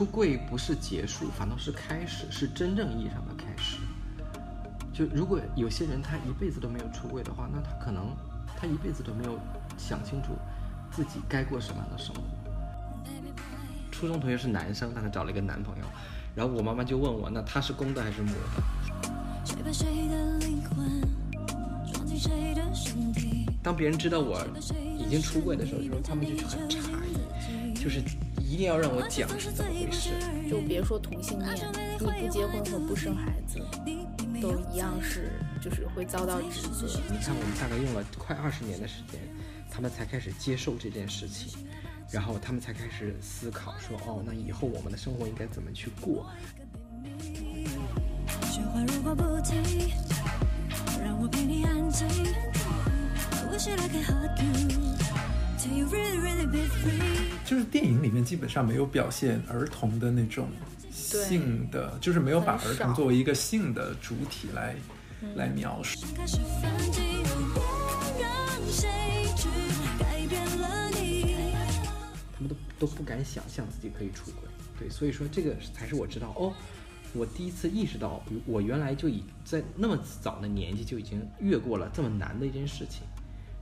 出柜不是结束，反倒是开始，是真正意义上的开始。就如果有些人他一辈子都没有出柜的话，那他可能他一辈子都没有想清楚自己该过什么样的生活。初中同学是男生，但他找了一个男朋友，然后我妈妈就问我，那他是公的还是母的？当别人知道我已经出柜的时候，就是他们就很诧异，就是一定要让我讲是怎么回事。就别说同性恋，你不结婚和不生孩子，都一样是就是会遭到指责。你看，我们大概用了快二十年的时间，他们才开始接受这件事情，然后他们才开始思考说，哦，那以后我们的生活应该怎么去过。就是电影里面基本上没有表现儿童的那种性的，就是没有把儿童作为一个性的主体来来描述。他们都都不敢想象自己可以出轨，对，所以说这个才是我知道哦。我第一次意识到，我原来就已在那么早的年纪就已经越过了这么难的一件事情，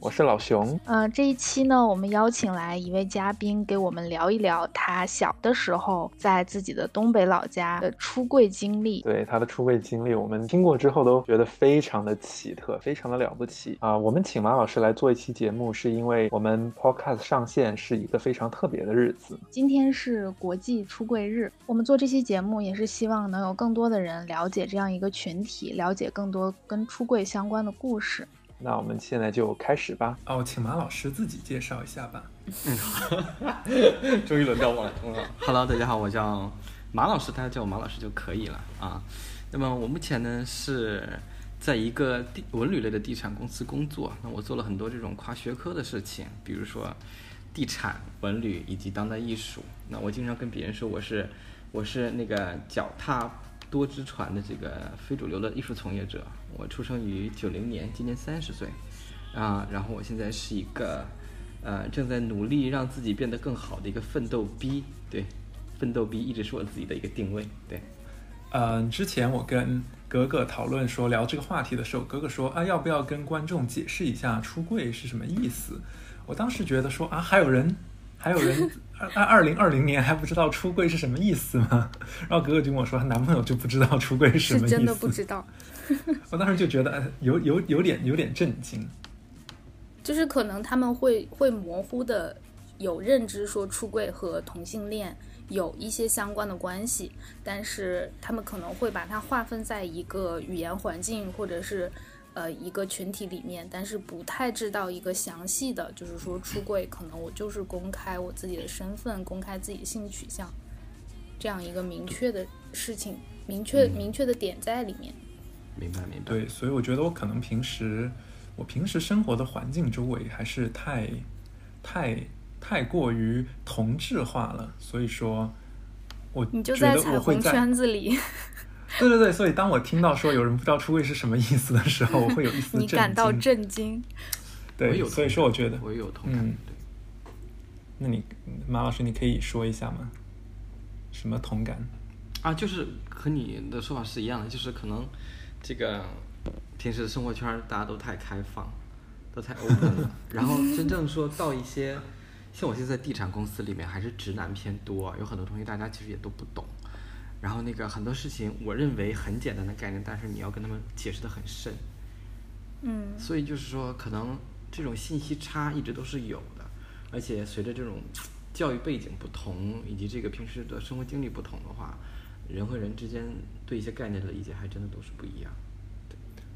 我是老熊，嗯，这一期呢，我们邀请来一位嘉宾，给我们聊一聊他小的时候在自己的东北老家的出柜经历。对他的出柜经历，我们听过之后都觉得非常的奇特，非常的了不起啊！我们请马老师来做一期节目，是因为我们 Podcast 上线是一个非常特别的日子，今天是国际出柜日。我们做这期节目也是希望能有更多的人了解这样一个群体，了解更多跟出柜相关的故事。那我们现在就开始吧。哦，请马老师自己介绍一下吧。嗯，终于轮到我了。Hello，大家好，我叫马老师，大家叫我马老师就可以了啊。那么我目前呢是在一个地文旅类的地产公司工作。那我做了很多这种跨学科的事情，比如说地产、文旅以及当代艺术。那我经常跟别人说我是我是那个脚踏。多只船的这个非主流的艺术从业者，我出生于九零年，今年三十岁，啊，然后我现在是一个，呃，正在努力让自己变得更好的一个奋斗逼，对，奋斗逼一直是我自己的一个定位，对，嗯，之前我跟格格讨论说聊这个话题的时候，格格说啊，要不要跟观众解释一下出柜是什么意思？我当时觉得说啊，还有人。还有人二二零二零年还不知道出柜是什么意思吗？然后格格就跟我说，她男朋友就不知道出柜是什么意思。真的不知道。我当时就觉得有有有点有点震惊。就是可能他们会会模糊的有认知，说出柜和同性恋有一些相关的关系，但是他们可能会把它划分在一个语言环境或者是。呃，一个群体里面，但是不太知道一个详细的，就是说出柜，可能我就是公开我自己的身份，公开自己性取向，这样一个明确的事情，明确明确的点在里面。明白明白。对，所以我觉得我可能平时我平时生活的环境周围还是太太太过于同质化了，所以说，我你就在彩虹圈子里。对对对，所以当我听到说有人不知道出柜是什么意思的时候，我会有一丝 你感到震惊。对，所以说我觉得我也有同感。对，那你马老师，你可以说一下吗？什么同感？啊，就是和你的说法是一样的，就是可能这个平时的生活圈大家都太开放，都太 open 了，然后真正说到一些像我现在地产公司里面，还是直男偏多，有很多东西大家其实也都不懂。然后那个很多事情，我认为很简单的概念，但是你要跟他们解释的很深，嗯，所以就是说，可能这种信息差一直都是有的，而且随着这种教育背景不同，以及这个平时的生活经历不同的话，人和人之间对一些概念的理解还真的都是不一样，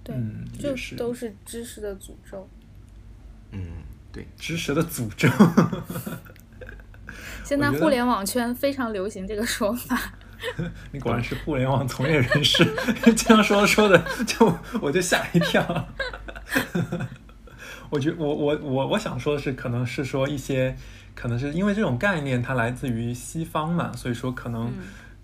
对，对，就是都是知识的诅咒，嗯，对，知识的诅咒，现在互联网圈非常流行这个说法。你果然是互联网从业人士，这样说说的，就我就吓一跳。我觉我我我我想说的是，可能是说一些，可能是因为这种概念它来自于西方嘛，所以说可能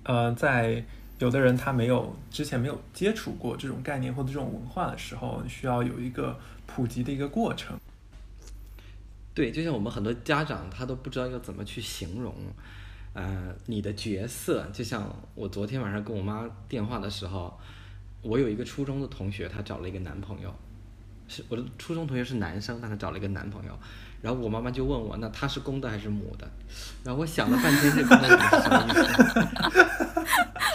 呃，在有的人他没有之前没有接触过这种概念或者这种文化的时候，需要有一个普及的一个过程。对，就像我们很多家长他都不知道要怎么去形容。呃，你的角色就像我昨天晚上跟我妈电话的时候，我有一个初中的同学，她找了一个男朋友，是我的初中同学是男生，但他找了一个男朋友，然后我妈妈就问我，那他是公的还是母的？然后我想了半天，这公的是什么意思？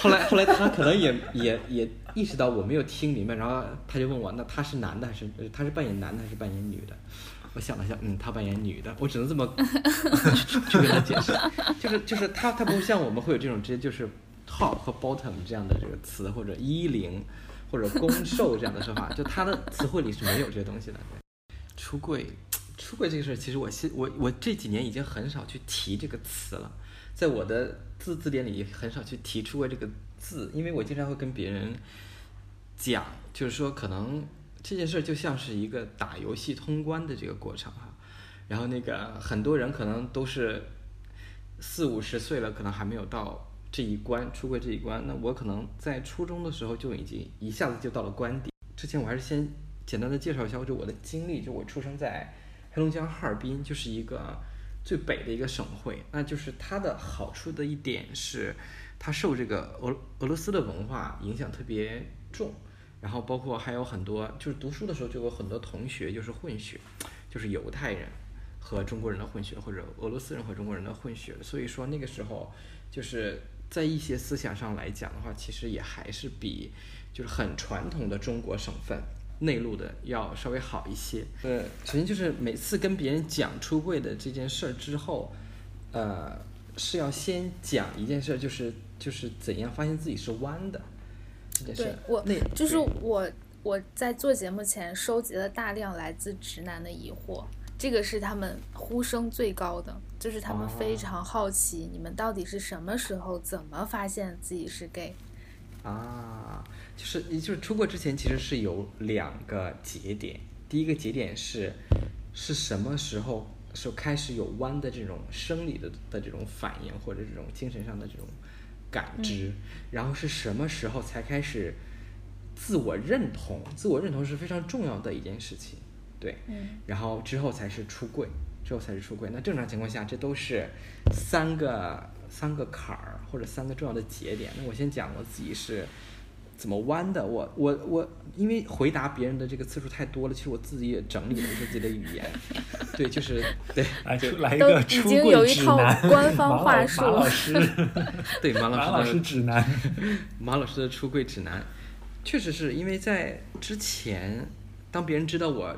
后来后来他可能也也也意识到我没有听明白，然后他就问我，那他是男的还是他是扮演男的还是扮演女的？我想了想，嗯，她扮演女的，我只能这么 去跟她解释，就是就是她她不像我们会有这种直接就是 top 和 bottom 这样的这个词，或者一零或者攻受这样的说法，就她的词汇里是没有这些东西的。出柜，出柜这个事儿，其实我现我我这几年已经很少去提这个词了，在我的字字典里很少去提出柜这个字，因为我经常会跟别人讲，就是说可能。这件事就像是一个打游戏通关的这个过程哈，然后那个很多人可能都是四五十岁了，可能还没有到这一关出过这一关。那我可能在初中的时候就已经一下子就到了关底。之前我还是先简单的介绍一下就我的经历，就我出生在黑龙江哈尔滨，就是一个最北的一个省会。那就是它的好处的一点是，它受这个俄俄罗斯的文化影响特别重。然后包括还有很多，就是读书的时候就有很多同学就是混血，就是犹太人和中国人的混血，或者俄罗斯人和中国人的混血。所以说那个时候就是在一些思想上来讲的话，其实也还是比就是很传统的中国省份内陆的要稍微好一些。呃，首先就是每次跟别人讲出柜的这件事儿之后，呃，是要先讲一件事，就是就是怎样发现自己是弯的。对我，就是我，我在做节目前收集了大量来自直男的疑惑，这个是他们呼声最高的，就是他们非常好奇你们到底是什么时候怎么发现自己是 gay 啊？就是就是出国之前其实是有两个节点，第一个节点是是什么时候是开始有弯的这种生理的的这种反应或者这种精神上的这种。感知，然后是什么时候才开始自我认同？自我认同是非常重要的一件事情，对，然后之后才是出柜，之后才是出柜。那正常情况下，这都是三个三个坎儿或者三个重要的节点。那我先讲我自己是。怎么弯的？我我我，因为回答别人的这个次数太多了，其实我自己也整理了一下自己的语言。对，就是对，来来一个出柜指南。官方话术。马老师，对马老师的指南。马老师的出柜指南，确实是因为在之前，当别人知道我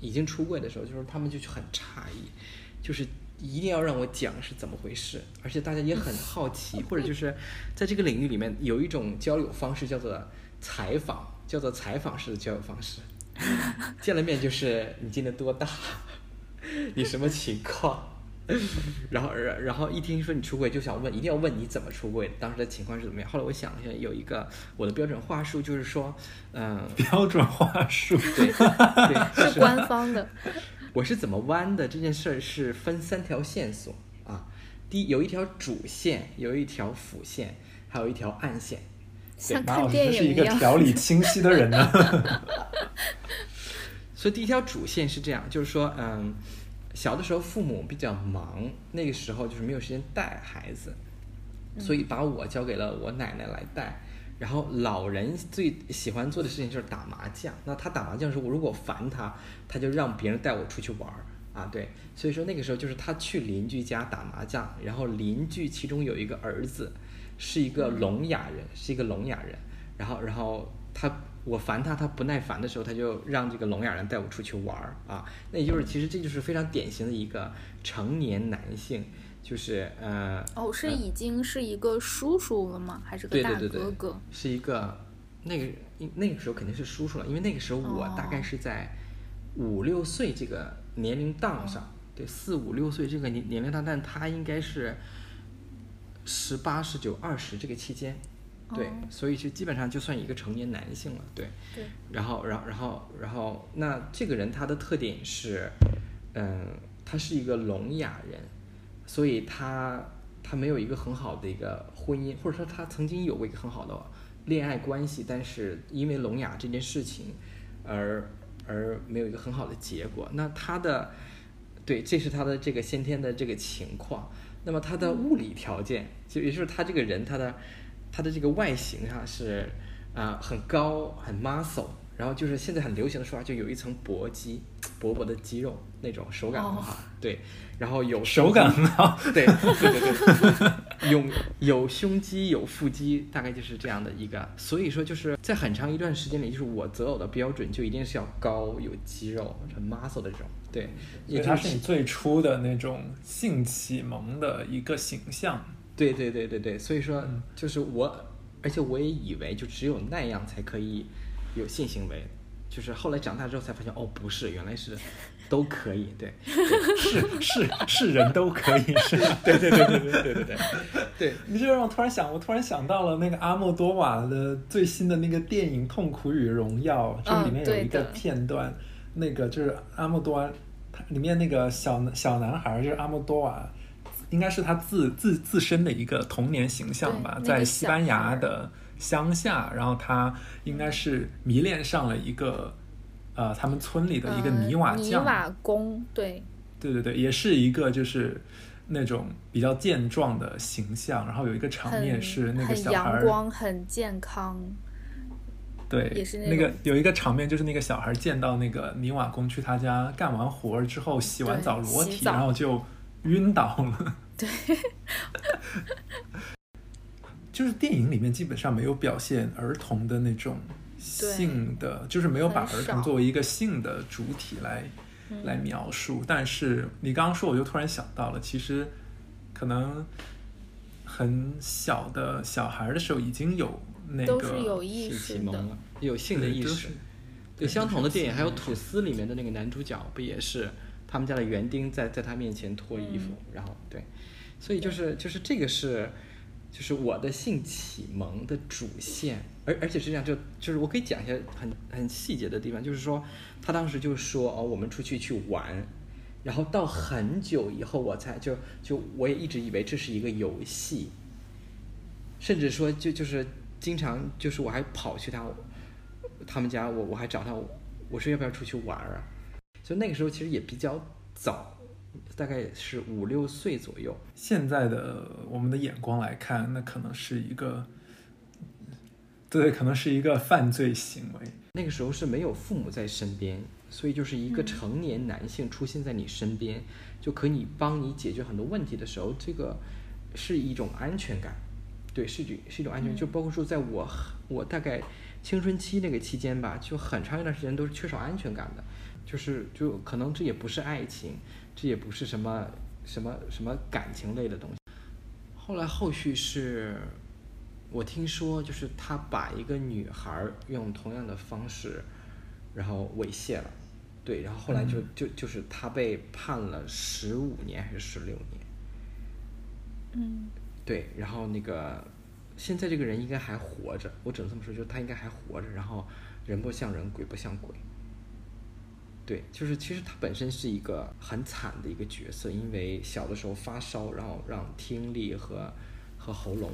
已经出柜的时候，就是他们就很诧异，就是。一定要让我讲是怎么回事，而且大家也很好奇，或者就是在这个领域里面有一种交友方式叫做采访，叫做采访式的交友方式。见了面就是你今年多大，你什么情况，然后然然后一听说你出轨就想问，一定要问你怎么出轨，当时的情况是怎么样。后来我想了一下，有一个我的标准话术就是说，嗯，标准话术，对，对，是官方的。我是怎么弯的这件事儿是分三条线索啊，第一有一条主线，有一条辅线，还有一条暗线。像看电影是一个条理清晰的人呢。所以第一条主线是这样，就是说，嗯，小的时候父母比较忙，那个时候就是没有时间带孩子，所以把我交给了我奶奶来带。然后老人最喜欢做的事情就是打麻将。那他打麻将的时候，我如果烦他，他就让别人带我出去玩儿啊。对，所以说那个时候就是他去邻居家打麻将，然后邻居其中有一个儿子是一个聋哑人，是一个聋哑人。然后，然后他我烦他，他不耐烦的时候，他就让这个聋哑人带我出去玩儿啊。那也就是其实这就是非常典型的一个成年男性。就是呃哦，是已经是一个叔叔了吗？还是个大哥哥？是一个那个那个时候肯定是叔叔了，因为那个时候我大概是在五六岁这个年龄档上，对四五六岁这个年年龄档，但他应该是十八、十九、二十这个期间，对，哦所以就基本上就算一个成年男性了，对。对，然后，然后，然后，然后，那这个人他的特点是，嗯，他是一个聋哑人，所以他他没有一个很好的一个婚姻，或者说他曾经有过一个很好的恋爱关系，但是因为聋哑这件事情而而没有一个很好的结果。那他的对，这是他的这个先天的这个情况。那么他的物理条件，就也就是他这个人他的他的这个外形上是啊、很高很 muscle，然后就是现在很流行的说法，就有一层薄肌，薄薄的肌肉那种手感很好，对，然后有手感很好。对对对对，有有胸肌有腹肌，大概就是这样的一个。所以说就是在很长一段时间里，就是我择偶的标准就一定是要高有肌肉很 muscle 的这种，对，也也就是你最初的那种性启蒙的一个形象。对对对对对，所以说嗯就是我，而且我也以为就只有那样才可以有性行为，就是后来长大之后才发现，哦，不是，原来是 都可以，对，是是是人都可以是吧？对对对对对对对对对，你这让我突然想，我突然想到了那个阿莫多瓦的最新的那个电影《痛苦与荣耀》，这里面有一个片段，那个就是阿莫多瓦，他里面那个小小男孩就是阿莫多瓦，应该是他自自自身的一个童年形象吧，在西班牙的乡下，然后他应该是迷恋上了一个。呃，他们村里的一个泥瓦呃泥匠，瓦工，对，对对对，也是一个就是那种比较健壮的形象，然后有一个场面是那个小孩儿，阳光，很健康，对，也是那那个有一个场面就是那个小孩见到那个泥瓦工去他家干完活儿之后洗完澡裸体，然后就晕倒了。对，就是电影里面基本上没有表现儿童的那种性的，就是没有把儿童作为一个性的主体来嗯来描述。但是你刚刚说，我就突然想到了，其实可能很小的小孩的时候已经有那都个是有意性识的启蒙，了，有性的意识对相同的电影，还有《吐司》里面的那个男主角，不也是他们家的园丁在在他面前脱衣服，然后对，所以就是就是这个是就是我的性启蒙的主线，而而且是这样，就就是我可以讲一下很很细节的地方，就是说他当时就说哦，我们出去去玩，然后到很久以后我才就就我也一直以为这是一个游戏，甚至说就就是经常就是我还跑去他他们家，我我还找他，我说要不要出去玩啊？所以那个时候其实也比较早，大概是五六岁左右。现在的我们的眼光来看，那可能是一个，对，可能是一个犯罪行为。那个时候是没有父母在身边，所以就是一个成年男性出现在你身边，就可以帮你解决很多问题的时候，这个是一种安全感。对，是一种是一种安全，就包括说在我我大概青春期那个期间吧，就很长一段时间都是缺少安全感的，就是就可能这也不是爱情，这也不是什么什么什么感情类的东西。后来后续是，我听说就是他把一个女孩用同样的方式，然后猥亵了，对，然后后来就就就是他被判了十五年还是十六年，嗯，对，然后那个现在这个人应该还活着，我只能这么说，就是他应该还活着，然后人不像人，鬼不像鬼。对，就是其实他本身是一个很惨的一个角色，因为小的时候发烧，然后让听力和和喉咙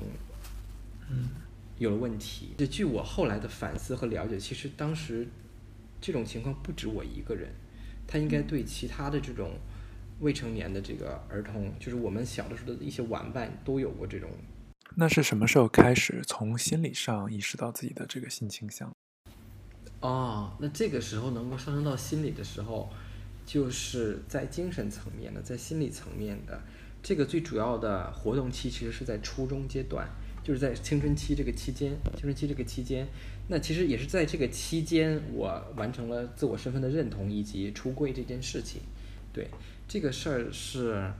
嗯，有了问题。这据我后来的反思和了解，其实当时这种情况不止我一个人，他应该对其他的这种未成年的这个儿童，就是我们小的时候的一些玩伴都有过这种。那是什么时候开始从心理上意识到自己的这个性倾向？哦，那这个时候能够上升到心理的时候，就是在精神层面的，在心理层面的。这个最主要的活动期其实是在初中阶段，就是在青春期这个期间，青春期这个期间，那其实也是在这个期间，我完成了自我身份的认同以及出柜这件事情。对，这个事儿是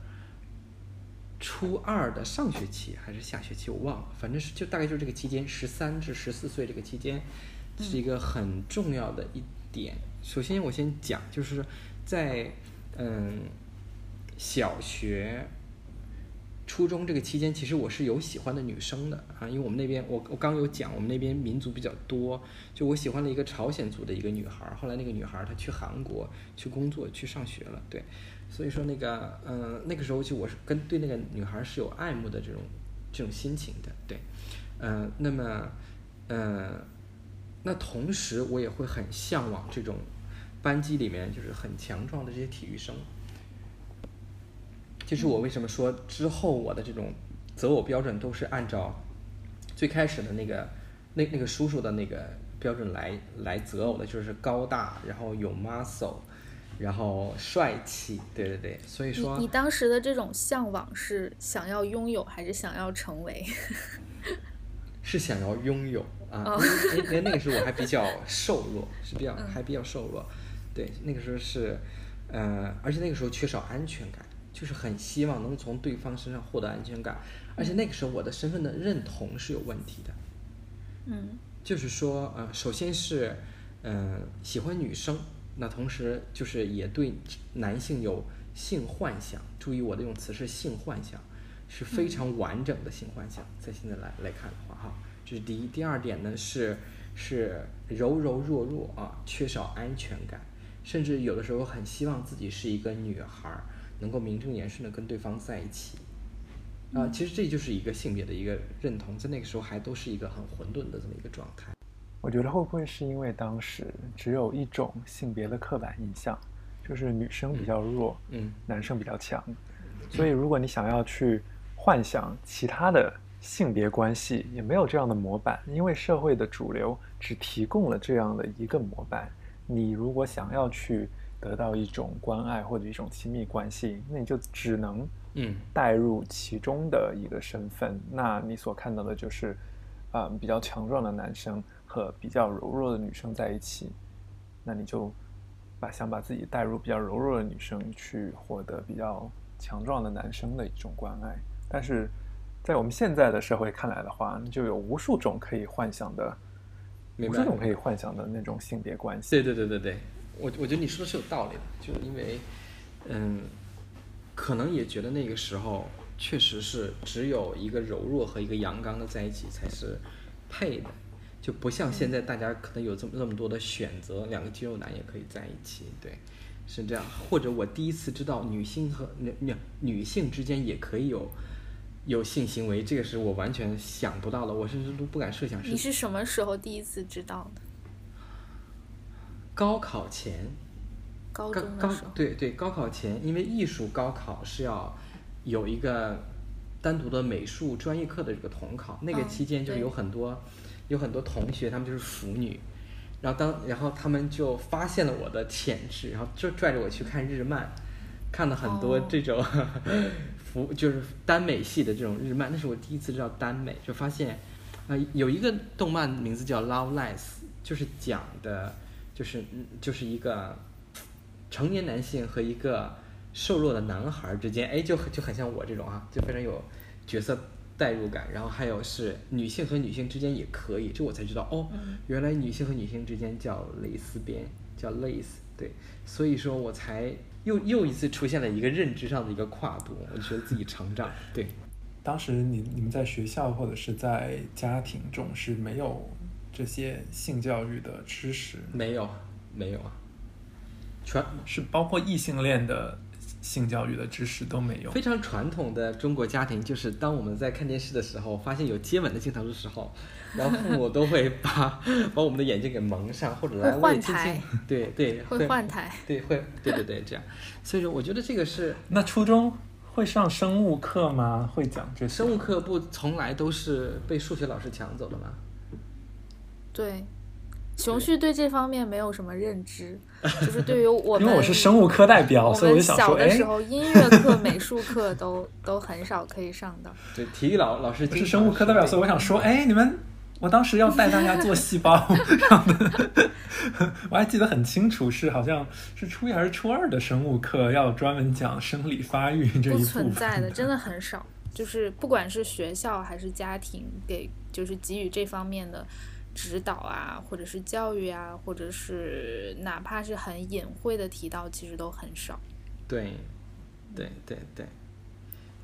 初二的上学期还是下学期，我忘了，反正是就大概就是这个期间，十三至十四岁这个期间，是一个很重要的一点。首先，我先讲，就是在嗯小学初中这个期间，其实我是有喜欢的女生的啊，因为我们那边我我刚有讲，我们那边民族比较多，就我喜欢了一个朝鲜族的一个女孩儿，后来那个女孩儿她去韩国去工作去上学了，对，所以说那个嗯、那个时候就我是跟对那个女孩儿是有爱慕的这种这种心情的，对，嗯，那么呃，那同时我也会很向往这种班级里面就是很强壮的这些体育生。就是我为什么说之后我的这种择偶标准都是按照最开始的那个那那个叔叔的那个标准来来择偶的，就是高大，然后有 muscle，然后帅气，对对对，所以说你你当时的这种向往是想要拥有还是想要成为？是想要拥有啊，哦。因为那个时候我还比较瘦弱，是比较嗯。还比较瘦弱，对，那个时候是，呃，而且那个时候缺少安全感，就是很希望能从对方身上获得安全感，而且那个时候我的身份的认同是有问题的，嗯。就是说，呃，首先是，呃，喜欢女生，那同时就是也对男性有性幻想。注意我的用词是性幻想，是非常完整的性幻想。在现在来来看的话，哈，这是第一。第二点呢是是柔柔弱弱啊，缺少安全感，甚至有的时候很希望自己是一个女孩儿，能够名正言顺的跟对方在一起。啊，其实这就是一个性别的一个认同，在那个时候还都是一个很混沌的这么一个状态。我觉得会不会是因为当时只有一种性别的刻板印象，就是女生比较弱，嗯男生比较强，所以如果你想要去幻想其他的性别关系，也没有这样的模板，因为社会的主流只提供了这样的一个模板。你如果想要去得到一种关爱或者一种亲密关系，那你就只能嗯带入其中的一个身份，那你所看到的就是，啊、比较强壮的男生和比较柔弱的女生在一起，那你就把想把自己带入比较柔弱的女生，去获得比较强壮的男生的一种关爱。但是在我们现在的社会看来的话，就有无数种可以幻想的，明白无数种可以幻想的那种性别关系。对对对对对，我我觉得你说的是有道理的，就是因为，嗯，可能也觉得那个时候确实是只有一个柔弱和一个阳刚的在一起才是配的，就不像现在大家可能有这么那么多的选择，两个肌肉男也可以在一起，对，是这样。或者我第一次知道女性和女女女性之间也可以有有性行为，这个是我完全想不到的，我甚至都不敢设想你是什么时候第一次知道的？高考前。高高高中的时候。对对，高考前，因为艺术高考是要有一个单独的美术专业课的这个统考，那个嗯期间就是有很多、有很多同学，他们就是腐女，然后当然后他们就发现了我的潜质，然后就拽着我去看日漫，看了很多哦这种 腐、就是耽美系的这种日漫，那是我第一次知道耽美，就发现啊、有一个动漫名字叫《Love Lies》，就是讲的，就是嗯就是一个成年男性和一个瘦弱的男孩儿之间，哎，就很就很像我这种啊，就非常有角色代入感。然后还有是女性和女性之间也可以，这我才知道哦，原来女性和女性之间叫蕾丝边，叫 lace，对，所以说我才又又一次出现了一个认知上的一个跨度，我觉得自己成长，对。当时你你们在学校或者是在家庭中是没有这些性教育的知识，没有，没有啊，全是包括异性恋的性教育的知识都没有非。常传统的中国家庭，就是当我们在看电视的时候，发现有接吻的镜头的时候，然后父母都会把 把我们的眼睛给蒙上，或者来会换台，对对，会换台，对会，对对对，这样。所以说，我觉得这个是那初中会上生物课吗？会讲这？生物课不从来都是被数学老师抢走的吗？对。熊旭对这方面没有什么认知，就是对于我们，因为我是生物课代表，所以我就想说，哎，小的时候，音乐课、美术课都都很少可以上到。对，体育老老师是生物课代表，所以我想说，哎，你们，我当时要带大家做细胞 我还记得很清楚，是好像是初一还是初二的生物课要专门讲生理发育这不一部分。存在的，真的很少。就是不管是学校还是家庭给，就是给予这方面的指导啊，或者是教育啊，或者是哪怕是很隐晦的提到，其实都很少。对，对对对，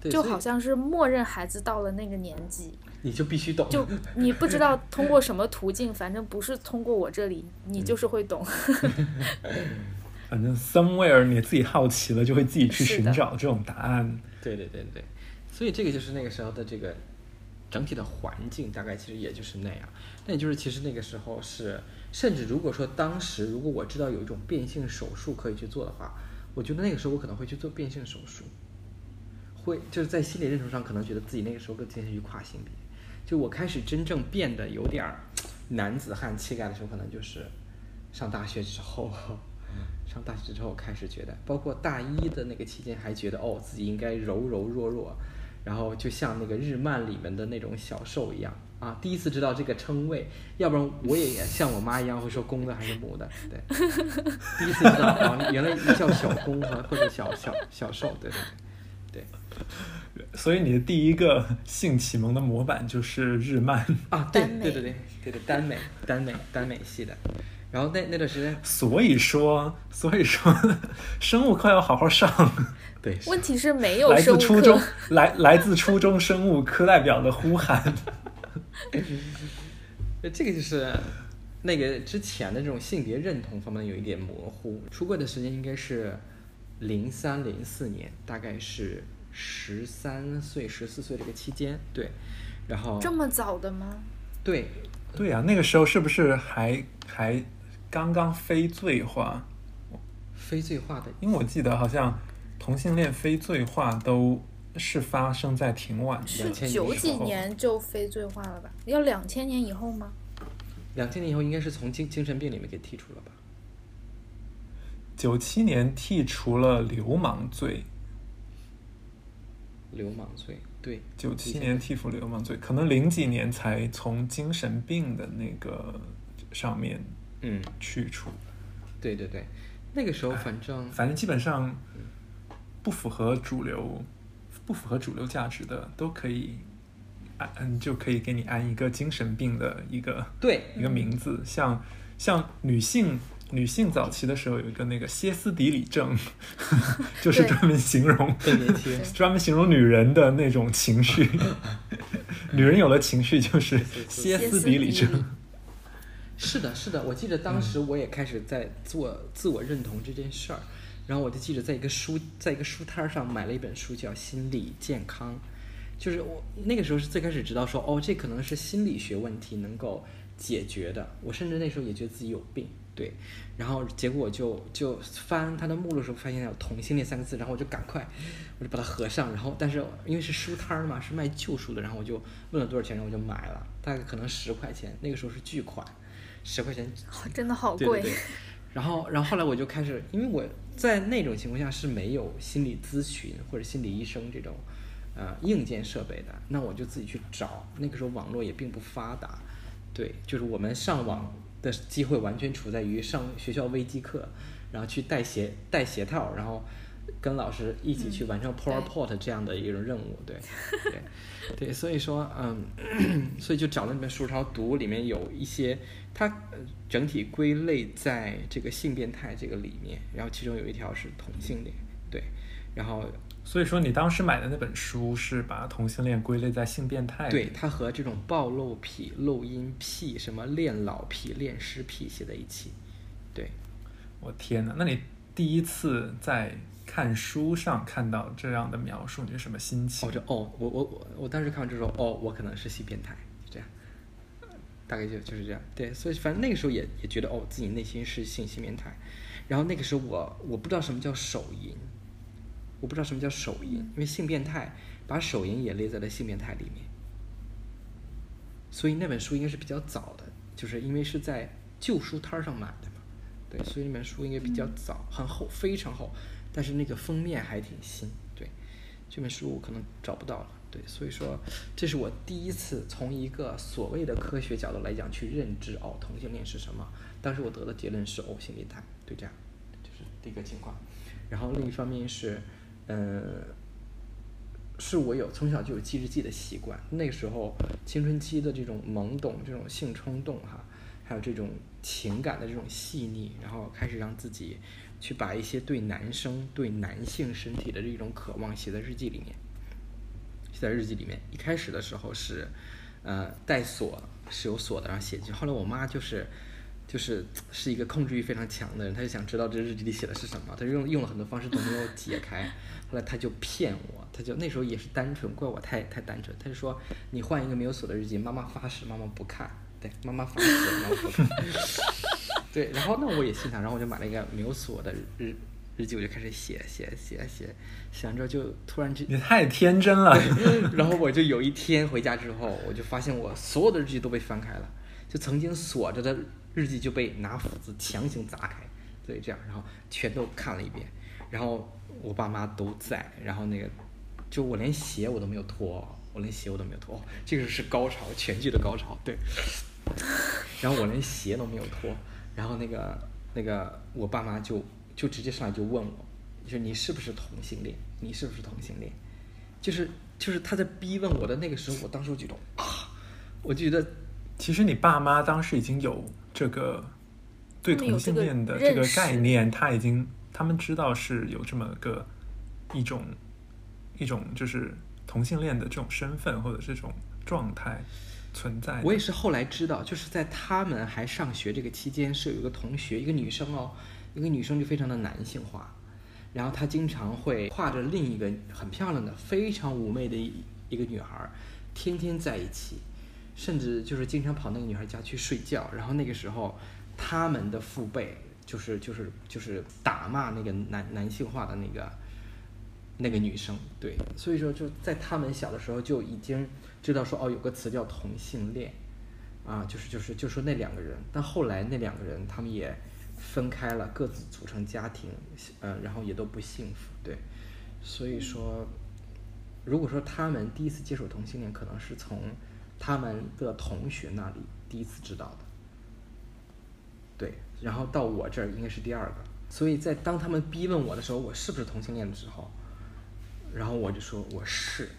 对，就好像是默认孩子到了那个年纪，你就必须懂，就 你不知道通过什么途径，反正不是通过我这里，你就是会懂。反正 somewhere 你自己好奇了，就会自己去寻找这种答案。对对对对，所以这个就是那个时候的这个整体的环境，大概其实也就是那样。那也就是其实那个时候是，甚至如果说当时如果我知道有一种变性手术可以去做的话，我觉得那个时候我可能会去做变性手术，会就是在心理认同上可能觉得自己那个时候更倾向于跨性别。就我开始真正变得有点儿男子汉气概的时候，可能就是上大学之后。上大学之后开始觉得，包括大一的那个期间，还觉得哦自己应该柔柔弱弱，然后就像那个日漫里面的那种小兽一样啊。第一次知道这个称谓，要不然我也像我妈一样会说公的还是母的，对。第一次知道啊，原来叫小公和或者小小小兽，对对对所以你的第一个性启蒙的模板就是日漫，啊，对对对对对对，耽美耽美耽美系的。然后那那段时间，所以说，所以说，生物课要好好上。对，问题是没有来生物自初中课，，来来自初中生物课代表的呼喊。呃这个就是那个之前的这种性别认同方面有一点模糊。出柜的时间应该是零三零四年，大概是十三岁、十四岁这个期间。对，然后这么早的吗？对对呀、那个时候是不是还还刚刚非罪化？非罪化的，因为我记得好像同性恋非罪化都是发生在挺晚的是2000年九几年就非罪化了吧？要两千年以后吗？两千年以后应该是从精精神病里面给剔除了吧？九七年剔除了流氓罪，流氓罪，对，九七年剔除流氓罪，可能零几年才从精神病的那个上面嗯，去除。对对对，那个时候反正反正基本上不符合主流、不符合主流价值的，都可以安嗯就可以给你安一个精神病的一个对一个名字，像像女性。女性早期的时候有一个那个歇斯底里症，就是专门形容更年期，专门形容女人的那种情绪。女人有了情绪就是歇斯底里症。是的，是的，我记得当时我也开始在做自我认同这件事儿，然后我就记得在一个书在一个书摊儿上买了一本书叫《心理健康》，就是我那个时候是最开始知道说哦，这可能是心理学问题能够解决的，我甚至那时候也觉得自己有病，对，然后结果我就就翻它的目录的时候发现有同性恋三个字，然后我就赶快我就把它合上，然后但是因为是书摊儿嘛，是卖旧书的，然后我就问了多少钱，然后我就买了，大概可能十块钱，那个时候是巨款。十块钱 真的好贵。对对对。然后，然后后来我就开始，因为我在那种情况下是没有心理咨询或者心理医生这种呃硬件设备的，那我就自己去找。那个时候网络也并不发达，对，就是我们上网的机会完全处在于上学校微机课，然后去带鞋带鞋套，然后跟老师一起去完成 PowerPoint 这样的一种任务，对，对，对，所以说，嗯，所以就找了那本书，然后读，里面有一些它呃整体归类在这个性变态这个里面，然后其中有一条是同性恋，对，然后所以说，你当时买的那本书是把同性恋归类在性变态对它和这种暴露癖、露阴癖、什么恋老癖、恋尸癖写在一起，对，我天哪！那你第一次在看书上看到这样的描述，你是什么心情？我就哦，我我我我当时看完之后，哦，我可能是性变态，就这样，大概就就是这样。对，所以反正那个时候也也觉得哦，自己内心是性性变态。然后那个时候我我不知道什么叫手淫，我不知道什么叫手淫，因为性变态把手淫也列在了性变态里面。所以那本书应该是比较早的，就是因为是在旧书摊儿上买的嘛，对，所以那本书应该比较早，很厚，非常厚，但是那个封面还挺新，对，这本书我可能找不到了，对，所以说这是我第一次从一个所谓的科学角度来讲去认知哦同性恋是什么，当时我得的结论是哦性变态，对，这样，就是第一个情况，然后另一方面是，呃。是我有从小就有记日记的习惯，那时候青春期的这种懵懂、这种性冲动哈，还有这种情感的这种细腻，然后开始让自己去把一些对男生、对男性身体的这种渴望写在日记里面。写在日记里面。一开始的时候是，呃，带锁是有锁的，然后写进去。后来我妈就是，就是是一个控制欲非常强的人，她就想知道这日记里写的是什么，她用用了很多方式都没有解开。后来她就骗我，她就那时候也是单纯，怪我太太单纯。她就说你换一个没有锁的日记，妈妈发誓妈妈不看。对，妈妈发誓妈妈不看。对，然后那我也心想，然后我就买了一个没有锁的日日记，我就开始写写写写，写完之后就突然之你太天真了。然后我就有一天回家之后，我就发现我所有的日记都被翻开了，就曾经锁着的日记就被拿斧子强行砸开，对，这样，然后全都看了一遍，然后我爸妈都在，然后那个就我连鞋我都没有脱，我连鞋我都没有脱，哦这个是高潮，全剧的高潮，对，然后我连鞋都没有脱，然后那个那个我爸妈就就直接上来就问我，就是你是不是同性恋？你是不是同性恋？就是就是他在逼问我的那个时候，我当时就觉得啊，我就觉得其实你爸妈当时已经有这个对同性恋的这个概念，他已经他们知道是有这么个一种一种就是同性恋的这种身份或者这种状态存在。我也是后来知道，就是在他们还上学这个期间，是有一个同学，一个女生哦，一个女生就非常的男性化，然后她经常会挎着另一个很漂亮的、非常妩媚的一一个女孩，天天在一起，甚至就是经常跑那个女孩家去睡觉。然后那个时候，他们的父辈就是就是就是打骂那个男男性化的那个那个女生，对，所以说就在他们小的时候就已经知道说哦，有个词叫同性恋，啊，就是就是就说那两个人，但后来那两个人他们也分开了，各自组成家庭，呃，然后也都不幸福，对，所以说，如果说他们第一次接触同性恋，可能是从他们的同学那里第一次知道的，对，然后到我这儿应该是第二个，所以在当他们逼问我的时候，我是不是同性恋的时候，然后我就说我是，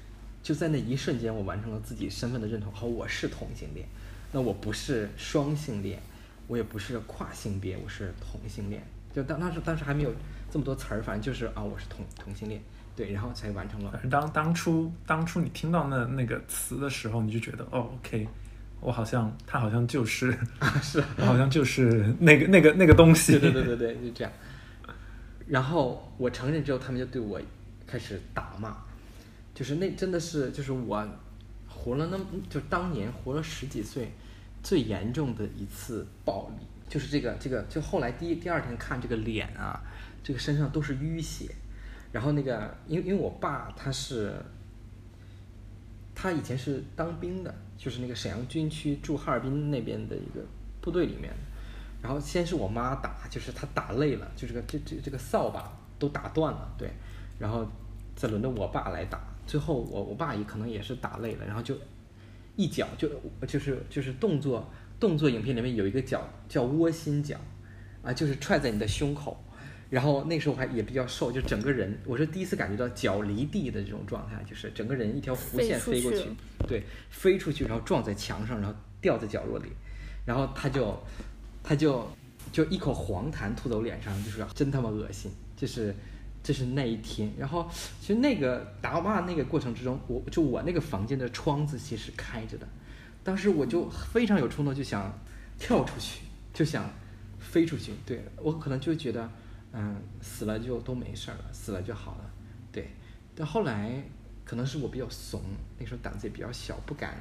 就在那一瞬间，我完成了自己身份的认同。好，我是同性恋，那我不是双性恋，我也不是跨性别，我是同性恋。就当当时当时还没有这么多词儿，反正就是啊，我是同同性恋，对，然后才完成了当当初当初你听到那那个词的时候，你就觉得哦，OK，我好像他好像就是是我 好像就是那个那个那个东西。对对对对对，就这样。然后我承认之后，他们就对我开始打骂，就是那真的是就是我活了那么就当年活了十几岁最严重的一次暴力，就是这个这个就后来第一第二天看这个脸啊，这个身上都是淤血，然后那个因为因为我爸他是他以前是当兵的，就是那个沈阳军区驻哈尔滨那边的一个部队里面的。然后先是我妈打，就是她打累了，就这个这这这个扫把都打断了，对，然后再轮到我爸来打，最后我我爸也可能也是打累了，然后就一脚就就是就是动作动作影片里面有一个脚叫窝心脚，啊，就是踹在你的胸口，然后那时候还也比较瘦，就整个人我是第一次感觉到脚离地的这种状态，就是整个人一条弧线飞过去去，对，飞出去然后撞在墙上，然后掉在角落里，然后他就他就就一口黄痰吐在我脸上，就是真他妈恶心，就是这是那一天。然后其实那个打骂那个过程之中，我就我那个房间的窗子其实开着的，当时我就非常有冲动，就想跳出去，就想飞出去。对我可能就觉得，嗯，死了就都没事儿了，死了就好了。对，但后来可能是我比较怂，那时候胆子也比较小，不敢，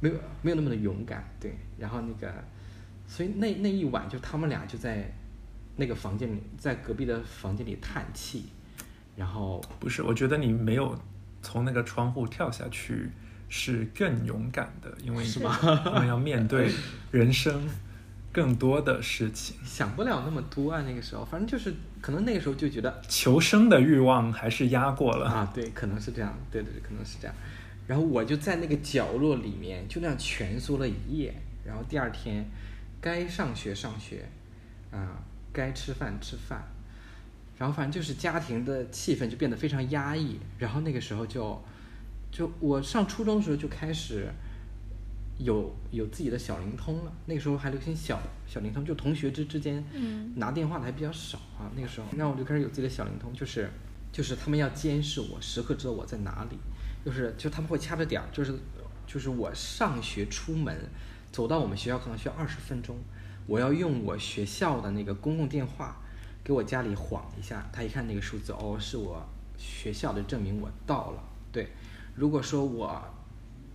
没有没有那么的勇敢。对，然后那个。所以那那一晚就他们俩就在那个房间里，在隔壁的房间里叹气，然后不是，我觉得你没有从那个窗户跳下去是更勇敢的，因为是吗他们要面对人生更多的事情，想不了那么多啊。那个时候，反正就是可能那个时候就觉得求生的欲望还是压过了。啊，对，可能是这样，对对对，可能是这样。然后我就在那个角落里面就那样蜷缩了一夜，然后第二天该上学上学，啊，该吃饭吃饭，然后反正就是家庭的气氛就变得非常压抑。然后那个时候就，就我上初中的时候就开始有有自己的小灵通了。那个时候还流行小小灵通，就同学之之间嗯拿电话的还比较少啊。那个时候，那我就开始有自己的小灵通，就是就是他们要监视我，时刻知道我在哪里。就是就他们会掐着点儿，就是就是我上学出门走到我们学校可能需要二十分钟，我要用我学校的那个公共电话给我家里晃一下，他一看那个数字，哦，是我学校的证明我到了。对，如果说我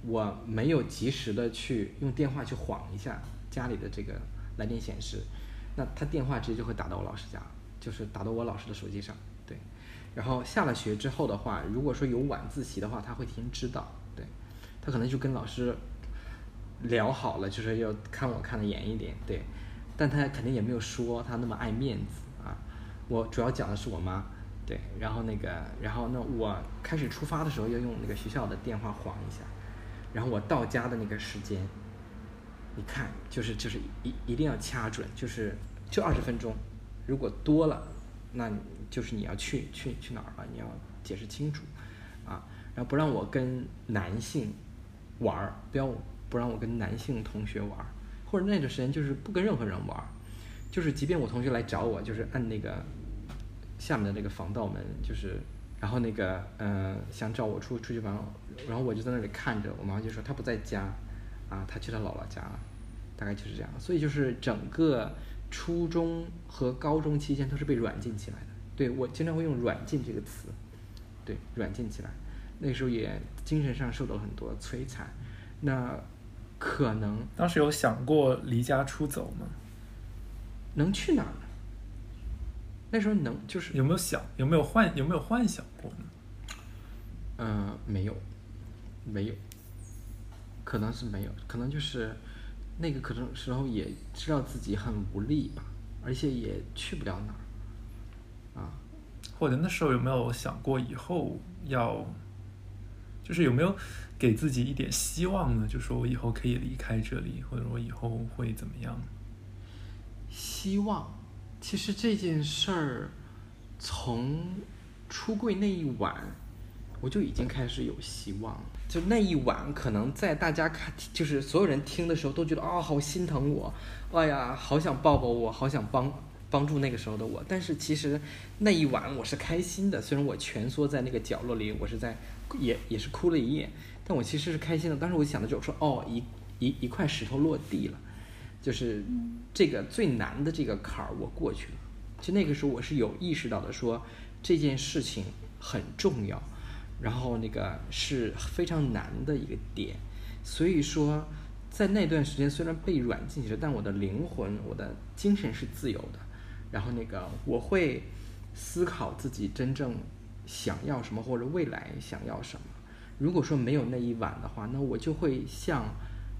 我没有及时的去用电话去晃一下家里的这个来电显示，那他电话直接就会打到我老师家，就是打到我老师的手机上。对，然后下了学之后的话，如果说有晚自习的话，他会提前知道。对，他可能就跟老师聊好了，就是要看我看的严一点。对，但他肯定也没有说他那么爱面子啊。我主要讲的是我妈。对，然后那个，然后那我开始出发的时候要用那个学校的电话晃一下，然后我到家的那个时间，你看，就是就是一一定要掐准，就是就二十分钟，如果多了，那就是你要去去去哪儿了，你要解释清楚，啊，然后不让我跟男性玩儿，不要不让我跟男性同学玩儿，或者那段时间就是不跟任何人玩儿，就是即便我同学来找我，就是按那个。下面的那个防盗门就是，然后那个嗯想找我出出去玩，然后我就在那里看着，我妈妈就说她不在家，啊，她去她姥姥家了，大概就是这样。所以就是整个初中和高中期间都是被软禁起来的。对我经常会用“软禁”这个词，对，软禁起来。那时候也精神上受到了很多摧残。那可能当时有想过离家出走吗？能去哪儿？那时候能就是有没有想有没有幻有没有幻想过呢？嗯，没有，没有，可能是没有，可能就是那个可能时候也知道自己很无力吧，而且也去不了哪儿啊。或者那时候有没有想过以后要，就是有没有给自己一点希望呢？就说我以后可以离开这里，或者我以后会怎么样？希望。其实这件事儿，从出柜那一晚，我就已经开始有希望。就那一晚，可能在大家看，就是所有人听的时候，都觉得啊，好心疼我，哎呀，好想抱抱我，好想帮帮助那个时候的我。但是其实那一晚我是开心的，虽然我蜷缩在那个角落里，我是在也也是哭了一夜，但我其实是开心的。当时我想的就是说，哦，一一一块石头落地了。就是这个最难的这个坎儿，我过去了。就那个时候，我是有意识到的，说这件事情很重要，然后那个是非常难的一个点。所以说，在那段时间虽然被软禁起来，但我的灵魂、我的精神是自由的。然后那个我会思考自己真正想要什么，或者未来想要什么。如果说没有那一晚的话，那我就会像。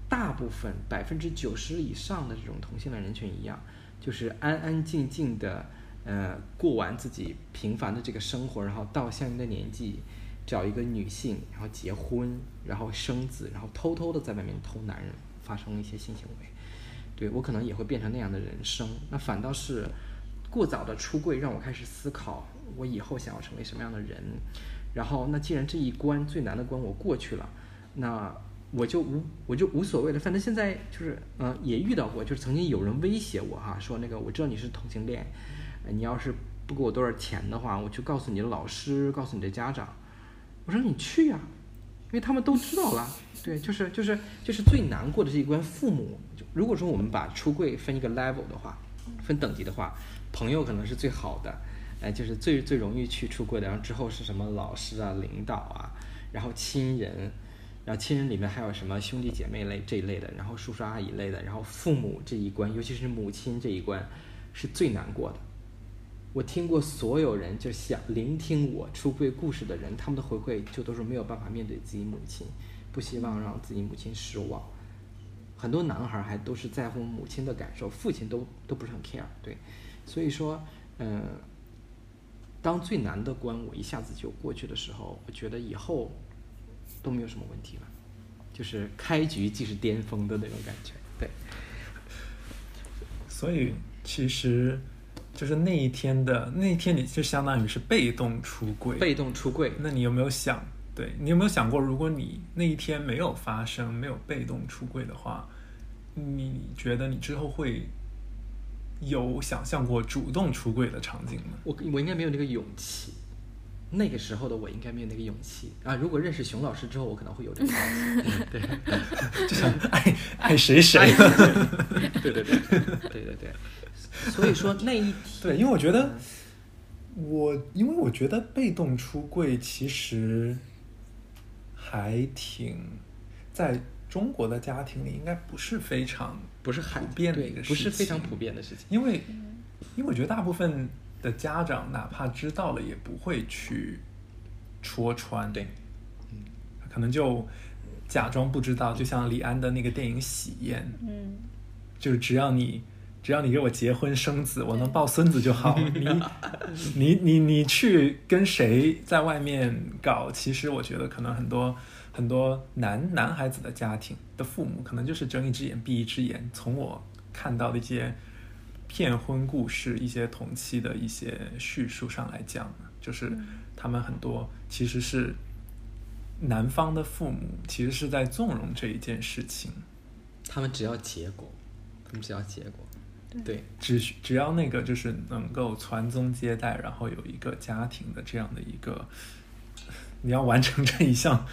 大部分百分之九十以上的这种同性恋人群一样，就是安安静静的，呃，过完自己平凡的这个生活，然后到相应的年纪，找一个女性，然后结婚，然后生子，然后偷偷的在外面偷男人，发生一些性行为。对我可能也会变成那样的人生。那反倒是过早的出柜，让我开始思考我以后想要成为什么样的人。然后，那既然这一关最难的关我过去了，那。我就无我就无所谓了，反正现在就是，嗯，也遇到过，就是曾经有人威胁我哈，说那个我知道你是同性恋，你要是不给我多少钱的话，我就告诉你的老师，告诉你的家长。我说你去呀，因为他们都知道了。对，就是就是就是最难过的这一关，父母。如果说我们把出柜分一个 level 的话，分等级的话，朋友可能是最好的，哎，就是最最容易去出柜的，然后之后是什么老师啊、领导啊，然后亲人。然后亲人里面还有什么兄弟姐妹类这一类的，然后叔叔阿姨类的，然后父母这一关，尤其是母亲这一关，是最难过的。我听过所有人就想聆听我出柜故事的人，他们的回馈就都是没有办法面对自己母亲，不希望让自己母亲失望。很多男孩还都是在乎母亲的感受，父亲都都不是很 care。对，所以说，嗯，当最难的关我一下子就过去的时候，我觉得以后。都没有什么问题了，就是开局即是巅峰的那种感觉，对。所以其实就是那一天的那一天，你就相当于是被动出柜。被动出柜，那你有没有想，对你有没有想过，如果你那一天没有发生，没有被动出柜的话，你觉得你之后会有想象过主动出柜的场景吗？我我应该没有那个勇气。那个时候的我应该没有那个勇气啊。如果认识熊老师之后，我可能会有这个勇气。对，就想爱爱谁谁。对对对对对对。所以说那一对，因为我觉得我，因为我觉得被动出柜其实还挺在中国的家庭里应该不是非常不是很普遍的一个事情，不是非常普遍的事情。因为因为我觉得大部分的家长哪怕知道了也不会去戳穿，对，嗯，可能就假装不知道，就像李安的那个电影《喜宴》，嗯，就是只要你。只要你给我结婚生子，我能抱孙子就好。你你你你去跟谁在外面搞？其实我觉得可能很多很多男男孩子的家庭的父母，可能就是睁一只眼闭一只眼。从我看到的一些骗婚故事、一些同期的一些叙述上来讲，就是他们很多其实是男方的父母其实是在纵容这一件事情。他们只要结果，他们只要结果。对，只只要那个就是能够传宗接代，然后有一个家庭的这样的一个，你要完成这一项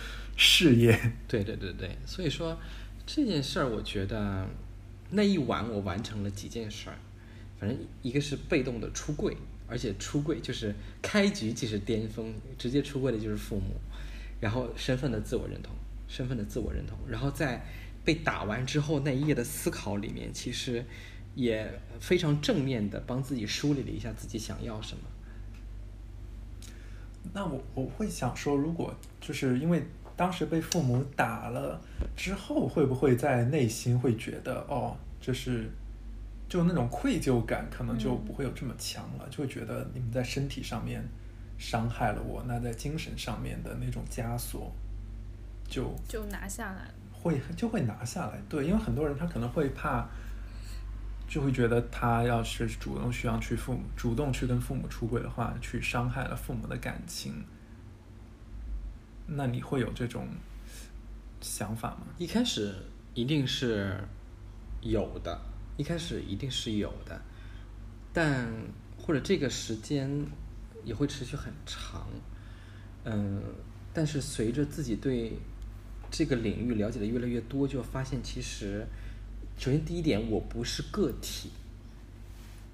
事业。对对对对，所以说这件事儿，我觉得那一晚我完成了几件事儿，反正一个是被动的出柜，而且出柜就是开局即是巅峰，直接出柜的就是父母，然后身份的自我认同，身份的自我认同，然后在被打完之后那一夜的思考里面，其实。也非常正面的帮自己梳理了一下自己想要什么。那我我会想说，如果就是因为当时被父母打了之后，会不会在内心会觉得哦，就是就那种愧疚感可能就不会有这么强了，就会觉得你们在身体上面伤害了我，那在精神上面的那种枷锁就就拿下来，会就会拿下来。对，因为很多人他可能会怕。就会觉得他要是主动需要去父母主动去跟父母出轨的话，去伤害了父母的感情。那你会有这种想法吗？一开始一定是有的，一开始一定是有的，但或者这个时间也会持续很长。嗯，但是随着自己对这个领域了解的越来越多，就发现其实。首先，第一点，我不是个体，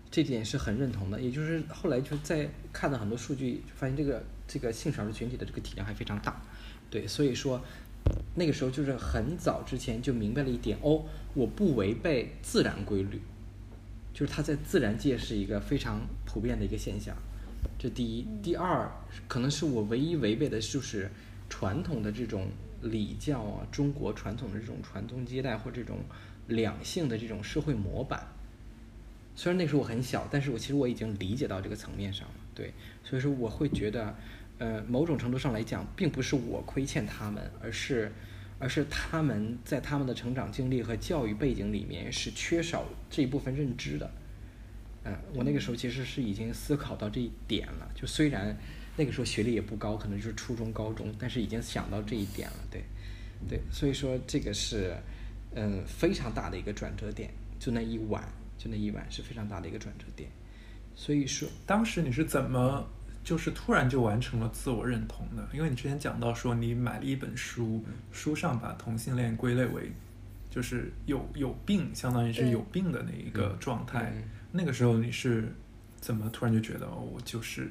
这点是很认同的。也就是后来就在看了很多数据，发现这个这个性少数群体的这个体量还非常大，对，所以说那个时候就是很早之前就明白了一点哦，我不违背自然规律，就是它在自然界是一个非常普遍的一个现象。这第一，第二，可能是我唯一违背的就是传统的这种礼教啊，中国传统的这种传宗接代或这种。两性的这种社会模板，虽然那时候我很小，但是我其实我已经理解到这个层面上了，对，所以说我会觉得，呃，某种程度上来讲，并不是我亏欠他们，而是，而是他们在他们的成长经历和教育背景里面是缺少这一部分认知的，嗯，我那个时候其实是已经思考到这一点了，就虽然那个时候学历也不高，可能就是初中、高中，但是已经想到这一点了，对，对，所以说这个是。嗯，非常大的一个转折点，就那一晚，就那一晚是非常大的一个转折点。所以说，当时你是怎么就是突然就完成了自我认同的？因为你之前讲到说你买了一本书，书上把同性恋归类为就是有有病，相当于是有病的那一个状态。那个时候你是怎么突然就觉得哦，我就是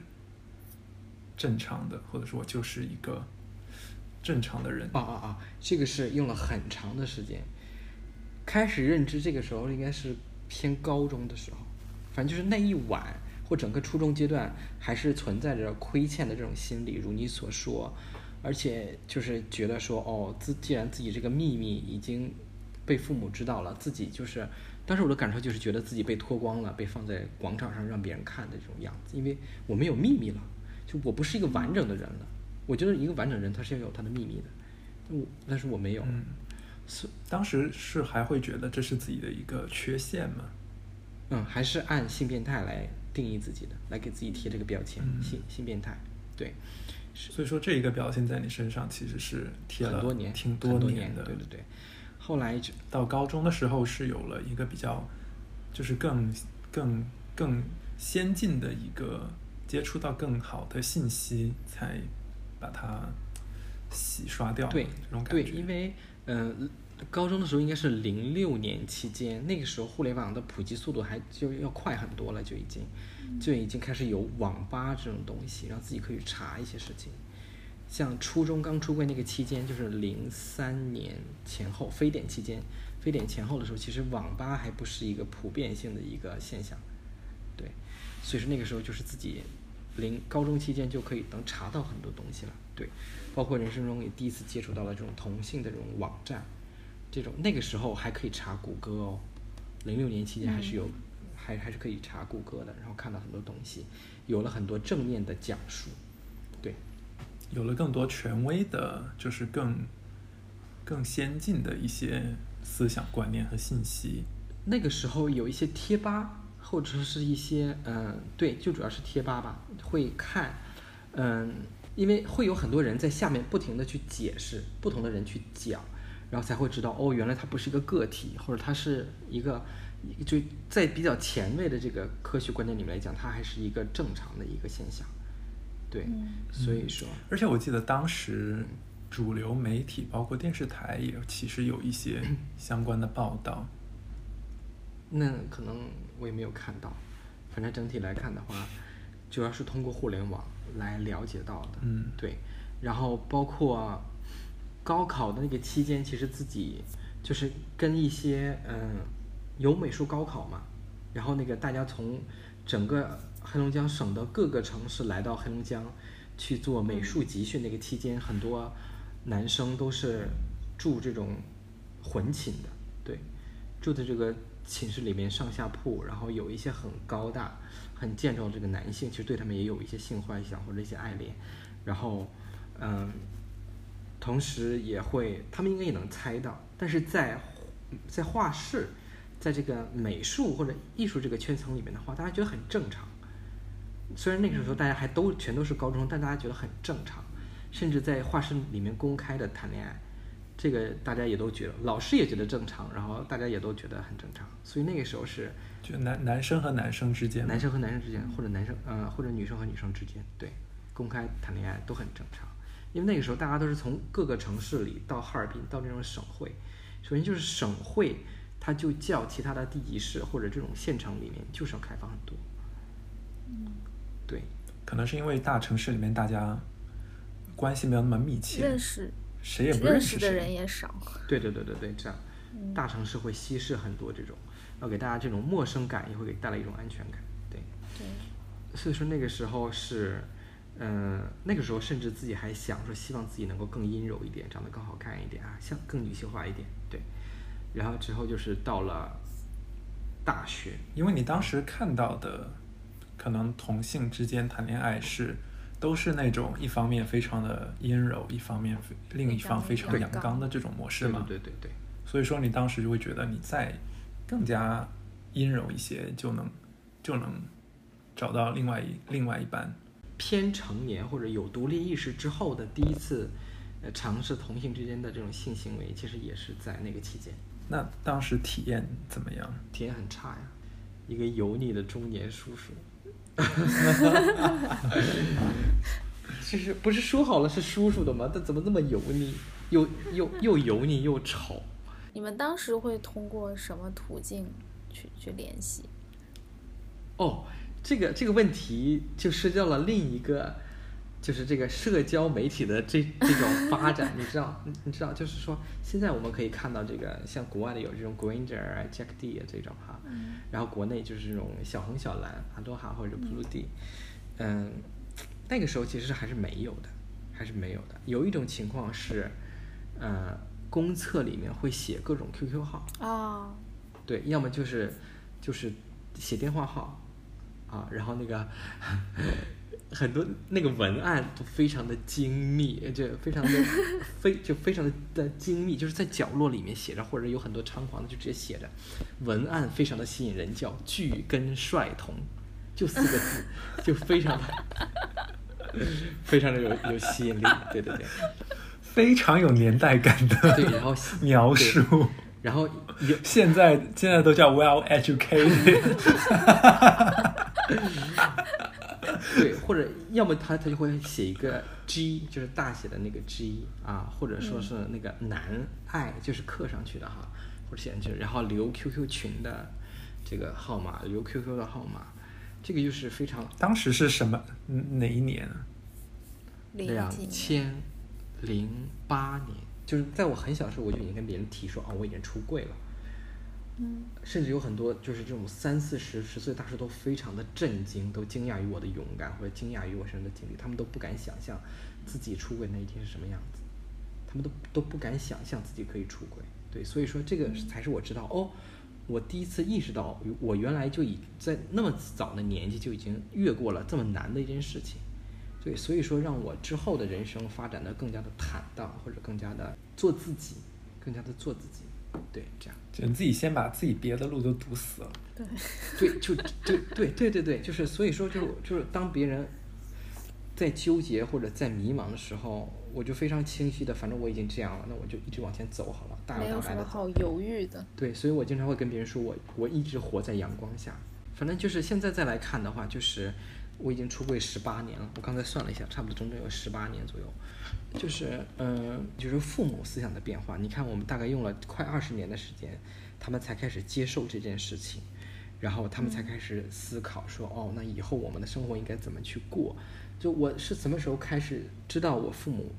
正常的，或者说我就是一个正常的人？啊啊啊！这个是用了很长的时间。开始认知这个时候应该是偏高中的时候，反正就是那一晚或整个初中阶段还是存在着亏欠的这种心理，如你所说，而且就是觉得说哦，自既然自己这个秘密已经被父母知道了，自己就是当时我的感受就是觉得自己被脱光了，被放在广场上让别人看的这种样子，因为我没有秘密了，就我不是一个完整的人了。我觉得一个完整人他是要有他的秘密的，我但是我没有。是当时是还会觉得这是自己的一个缺陷吗？嗯，还是按性变态来定义自己的，来给自己贴这个标签，性性变态。对，所以说这一个表现在你身上其实是贴了很多年，挺多年的。对对对。后来到高中的时候是有了一个比较，就是更更更先进的一个接触到更好的信息，才把它洗刷掉。对这种感对，觉。因为嗯、呃高中的时候应该是零六年期间，那个时候互联网的普及速度还就要快很多了，就已经就已经开始有网吧这种东西，让自己可以查一些事情。像初中刚出柜那个期间，就是零三年前后，非典期间，非典前后的时候，其实网吧还不是一个普遍性的一个现象，对，所以说那个时候就是自己零高中期间就可以能查到很多东西了，对，包括人生中也第一次接触到了这种同性的这种网站，这种那个时候还可以查谷歌哦，零六年期间还是有，还还是可以查谷歌的，然后看到很多东西，有了很多正面的讲述，对，有了更多权威的，就是更更先进的一些思想观念和信息。那个时候有一些贴吧，或者是一些嗯，对，就主要是贴吧吧，会看，嗯，因为会有很多人在下面不停的去解释，不同的人去讲，然后才会知道哦，原来它不是一个个体，或者它是一个，就在比较前卫的这个科学观念里面来讲，它还是一个正常的一个现象，对，所以说，而且我记得当时主流媒体，包括电视台，也其实有一些 相关的报道。那可能我也没有看到，反正整体来看的话，主要是通过互联网来了解到的。嗯对，然后包括高考的那个期间，其实自己就是跟一些嗯有美术高考嘛，然后那个大家从整个黑龙江省的各个城市来到黑龙江去做美术集训，那个期间很多男生都是住这种混寝的，对，住的这个寝室里面上下铺，然后有一些很高大、很健壮的这个男性，其实对他们也有一些性幻想或者一些爱恋，然后，嗯，同时也会，他们应该也能猜到，但是在在画室，在这个美术或者艺术这个圈层里面的话，大家觉得很正常。虽然那个时候大家还都全都是高中生，但大家觉得很正常，甚至在画室里面公开的谈恋爱，这个大家也都觉得，老师也觉得正常，然后大家也都觉得很正常，所以那个时候是就男男生和男生之间，男生和男生之间，或者男生呃或者女生和女生之间，对，公开谈恋爱都很正常，因为那个时候大家都是从各个城市里到哈尔滨到这种省会，首先就是省会，它就叫其他的地级市或者这种县城里面就是要开放很多，对，可能是因为大城市里面大家关系没有那么密切，认识谁也不认识识的人。也少。对对对对对，这样，大城市会稀释很多这种，要给大家这种陌生感，也会给带来一种安全感，对。对，所以说那个时候是，嗯、那个时候甚至自己还想说，希望自己能够更阴柔一点，长得更好看一点啊，像更女性化一点，对。然后之后就是到了大学，因为你当时看到的，可能同性之间谈恋爱是都是那种一方面非常的阴柔，一方面非另一方非常阳刚刚的这种模式对嘛。对对对对，所以说你当时就会觉得你再更加阴柔一些，就能就能找到另外一另外一半。偏成年或者有独立意识之后的第一次，呃，尝试同性之间的这种性行为，其实也是在那个期间，那当时体验怎么样？体验很差呀，一个油腻的中年叔叔。其实不是说好了是叔叔的吗？他怎么那么油腻？又又又油腻又丑。你们当时会通过什么途径去去联系？哦，这个这个问题就涉及到了另一个，就是这个社交媒体的这这种发展，你知道，你你知道，就是说，现在我们可以看到这个，像国外的有这种 Granger 啊、Jack D 啊这种哈，然后国内就是这种小红小蓝、阿多哈或者 Blue D，嗯，那个时候其实还是没有的，还是没有的。有一种情况是，呃，公厕里面会写各种 QQ 号，啊，对，要么就是就是写电话号啊，然后那个很多那个文案都非常的精密，就非常的 非就非常的的精密，就是在角落里面写着，或者有很多猖狂的就直接写着，文案非常的吸引人，叫“巨根帅童”，就四个字，就非常的 非常的有有吸引力，对对对。非常有年代感的对，然后描述。对然后有 现在现在都叫 well educated。对，或者要么他他就会写一个 G，就是大写的那个 G 啊，或者说是那个男爱，就是刻上去的哈，或者写上去，然后留 QQ 群的这个号码，留 QQ 的号码，这个就是非常当时是什么嗯哪一年啊？两千零八年，就是在我很小的时候，我就已经跟别人提说，哦，我已经出柜了。嗯，甚至有很多就是这种三四十十岁大叔都非常的震惊，都惊讶于我的勇敢，或者惊讶于我身上的经历，他们都不敢想象自己出轨那一天是什么样子，他们都都不敢想象自己可以出轨。对，所以说这个才是我知道哦，我第一次意识到我原来就已在那么早的年纪就已经越过了这么难的一件事情。对，所以说让我之后的人生发展的更加的坦荡，或者更加的做自己，更加的做自己。对，这样。就你自己先把自己别的路都堵死了。对，对，就对对对对对，就是所以说就就是当别人在纠结或者在迷茫的时候，我就非常清晰的，反正我已经这样了，那我就一直往前走好了，大摇大摆的走。有什么好犹豫的。对，所以我经常会跟别人说我我一直活在阳光下。反正就是现在再来看的话，就是我已经出柜十八年了，我刚才算了一下，差不多整整有十八年左右。就是嗯、就是父母思想的变化。你看，我们大概用了快二十年的时间，他们才开始接受这件事情，然后他们才开始思考说，哦，那以后我们的生活应该怎么去过？就我是什么时候开始知道我父母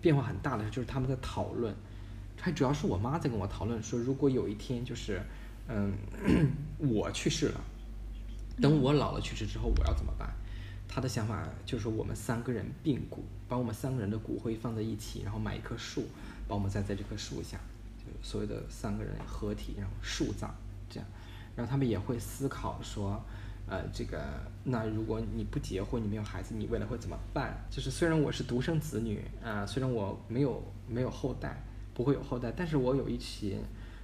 变化很大的，就是他们在讨论，还主要是我妈在跟我讨论说，如果有一天就是，嗯，我去世了，等我老了去世之后，我要怎么办？他的想法就是，我们三个人并骨，把我们三个人的骨灰放在一起，然后买一棵树，把我们栽在这棵树下，就所谓的三个人合体，然后树葬这样。然后他们也会思考说，呃，这个那如果你不结婚，你没有孩子，你未来会怎么办？就是虽然我是独生子女啊、虽然我没有没有后代，不会有后代，但是我有一群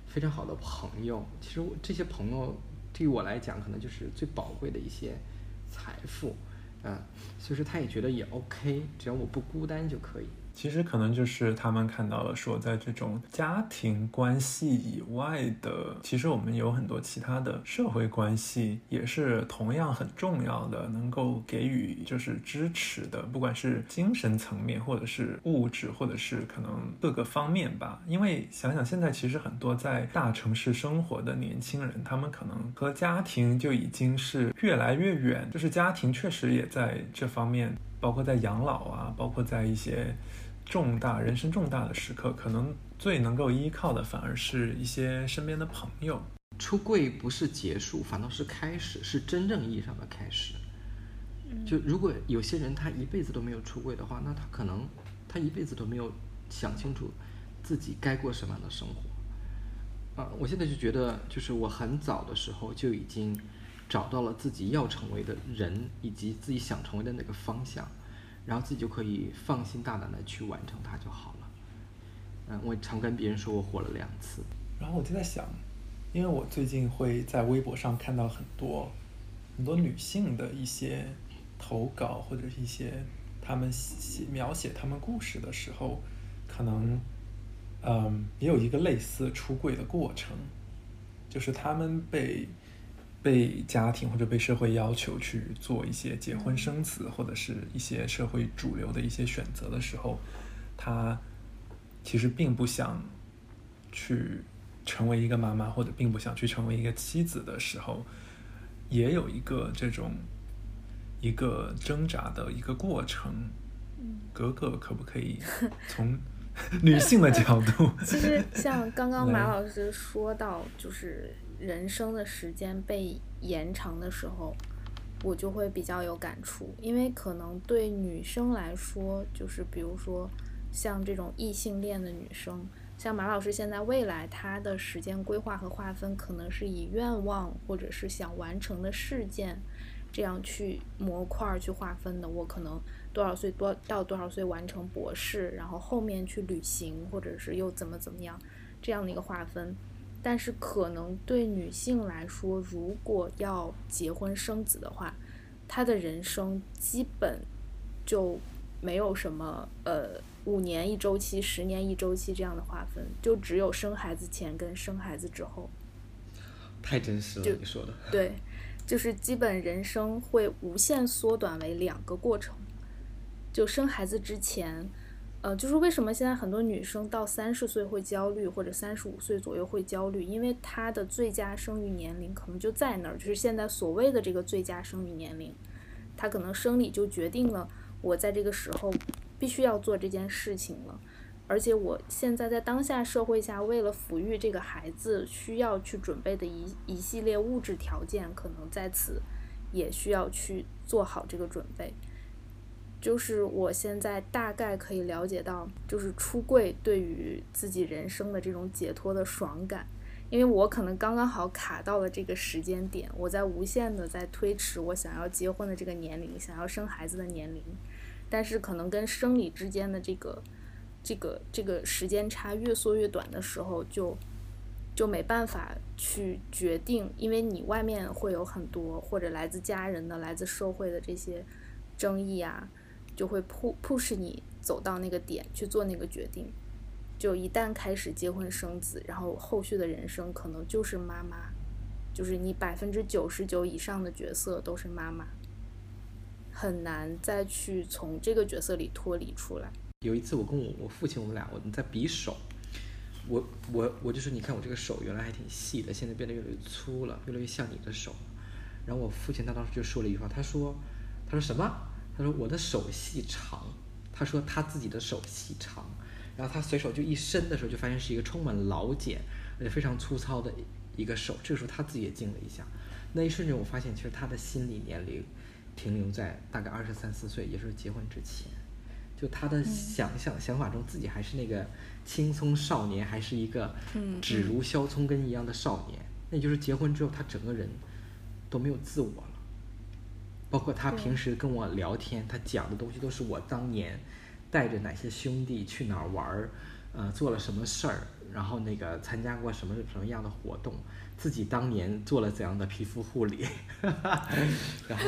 非常好的朋友。其实这些朋友对于我来讲，可能就是最宝贵的一些财富，啊、所以说他也觉得也 OK，只要我不孤单就可以。其实可能就是他们看到了说，在这种家庭关系以外的，其实我们有很多其他的社会关系也是同样很重要的，能够给予就是支持的，不管是精神层面，或者是物质，或者是可能各个方面吧。因为想想现在其实很多在大城市生活的年轻人，他们可能和家庭就已经是越来越远，就是家庭确实也在这方面。包括在养老啊，包括在一些重大人生重大的时刻，可能最能够依靠的反而是一些身边的朋友。出柜不是结束，反倒是开始，是真正意义上的开始。就如果有些人他一辈子都没有出柜的话，那他可能他一辈子都没有想清楚自己该过什么样的生活。啊，我现在就觉得，就是我很早的时候就已经找到了自己要成为的人，以及自己想成为的那个方向，然后自己就可以放心大胆的去完成它就好了。嗯，我常跟别人说我活了两次。然后我就在想，因为我最近会在微博上看到很多很多女性的一些投稿，或者是一些她们写描写她们故事的时候，可能嗯也有一个类似出柜的过程，就是她们被被家庭或者被社会要求去做一些结婚生子，或者是一些社会主流的一些选择的时候，他其实并不想去成为一个妈妈，或者并不想去成为一个妻子的时候，也有一个这种一个挣扎的一个过程。格格可不可以从女性的角度？其实像刚刚马老师说到，就是人生的时间被延长的时候，我就会比较有感触，因为可能对女生来说，就是比如说像这种异性恋的女生，像马老师现在未来她的时间规划和划分，可能是以愿望或者是想完成的事件这样去模块儿去划分的。我可能多少岁多到多少岁完成博士，然后后面去旅行，或者是又怎么怎么样这样的一个划分。但是可能对女性来说，如果要结婚生子的话，她的人生基本就没有什么呃五年一周期、十年一周期这样的划分，就只有生孩子前跟生孩子之后。太真实了，就你说的。对，就是基本人生会无限缩短为两个过程，就生孩子之前。呃，就是为什么现在很多女生到三十岁会焦虑，或者三十五岁左右会焦虑，因为她的最佳生育年龄可能就在那儿，就是现在所谓的这个最佳生育年龄，她可能生理就决定了我在这个时候必须要做这件事情了，而且我现在在当下社会下，为了抚育这个孩子需要去准备的一一系列物质条件，可能在此也需要去做好这个准备。就是我现在大概可以了解到，就是出柜对于自己人生的这种解脱的爽感，因为我可能刚刚好卡到了这个时间点，我在无限的在推迟我想要结婚的这个年龄，想要生孩子的年龄，但是可能跟生理之间的这个这个这个时间差越缩越短的时候，就就没办法去决定，因为你外面会有很多或者来自家人的、来自社会的这些争议啊。就会 push 你走到那个点去做那个决定，就一旦开始结婚生子，然后后续的人生可能就是妈妈，就是你百分之九十九以上的角色都是妈妈，很难再去从这个角色里脱离出来。有一次我跟我我父亲我们俩我们在比手，我我我就说你看我这个手原来还挺细的，现在变得越来越粗了，越来越像你的手。然后我父亲他当时就说了一句话，他说他说什么？他说我的手细长，他说他自己的手细长，然后他随手就一伸的时候，就发现是一个充满老茧而且非常粗糙的一个手。这个时候他自己也惊了一下，那一瞬间我发现其实他的心理年龄停留在大概二十三四岁，也就是结婚之前，就他的想象想法中自己还是那个青葱少年，还是一个只如削葱根一样的少年。那就是结婚之后，他整个人都没有自我了。包括他平时跟我聊天，他讲的东西都是我当年带着哪些兄弟去哪儿玩儿，呃，做了什么事儿，然后那个参加过什么什么样的活动，自己当年做了怎样的皮肤护理，然后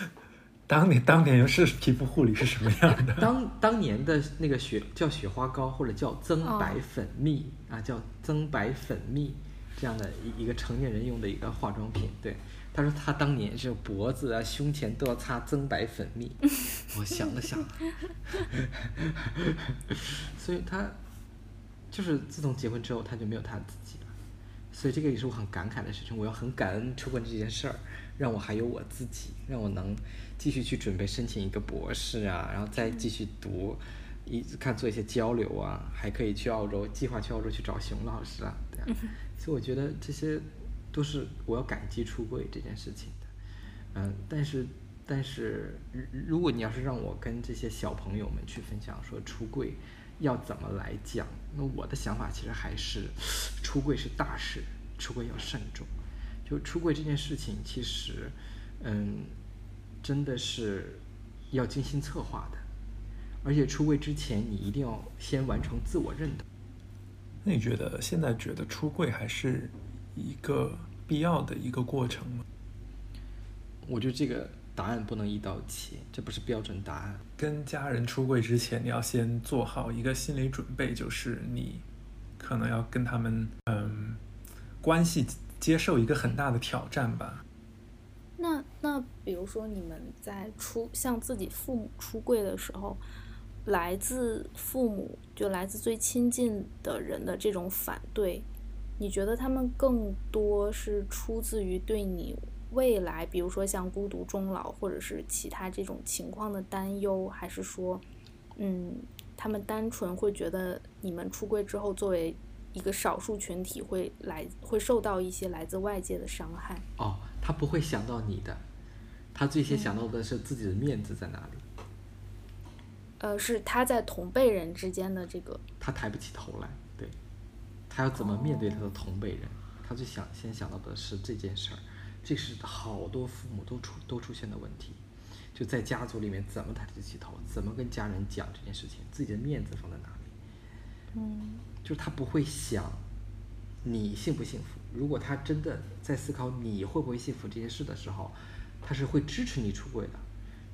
当年当年是皮肤护理是什么样的？当当年的那个雪叫雪花膏或者叫增白粉蜜啊，叫增白粉蜜这样的一一个成年人用的一个化妆品，对。他说他当年是脖子啊、胸前都要擦增白粉蜜。我想了想，所以他就是自从结婚之后，他就没有他自己了。所以这个也是我很感慨的事情。我要很感恩出国这件事儿，让我还有我自己，让我能继续去准备申请一个博士啊，然后再继续读，一看做一些交流啊，还可以去澳洲，计划去澳洲去找熊老师啊。对啊，所以我觉得这些。都是我要感激出柜这件事情的，嗯，但是但是，如果你要是让我跟这些小朋友们去分享说出柜要怎么来讲，那我的想法其实还是出柜是大事，出柜要慎重。就出柜这件事情，其实嗯，真的是要精心策划的，而且出柜之前你一定要先完成自我认同。那你觉得现在觉得出柜还是？一个必要的一个过程吗？我觉得这个答案不能一刀切，这不是标准答案。跟家人出柜之前，你要先做好一个心理准备，就是你可能要跟他们嗯关系接受一个很大的挑战吧。那那比如说你们在出向自己父母出柜的时候，来自父母就来自最亲近的人的这种反对。你觉得他们更多是出自于对你未来，比如说像孤独终老或者是其他这种情况的担忧，还是说，嗯，他们单纯会觉得你们出柜之后，作为一个少数群体，会来会受到一些来自外界的伤害？哦，他不会想到你的，他最先想到的是自己的面子在哪里。呃，是他在同辈人之间的这个，他抬不起头来。他要怎么面对他的同辈人？他最想先想到的是这件事儿，这是好多父母都出都出现的问题，就在家族里面怎么抬得起头，怎么跟家人讲这件事情，自己的面子放在哪里？嗯，就是他不会想你幸不幸福。如果他真的在思考你会不会幸福这件事的时候，他是会支持你出柜的，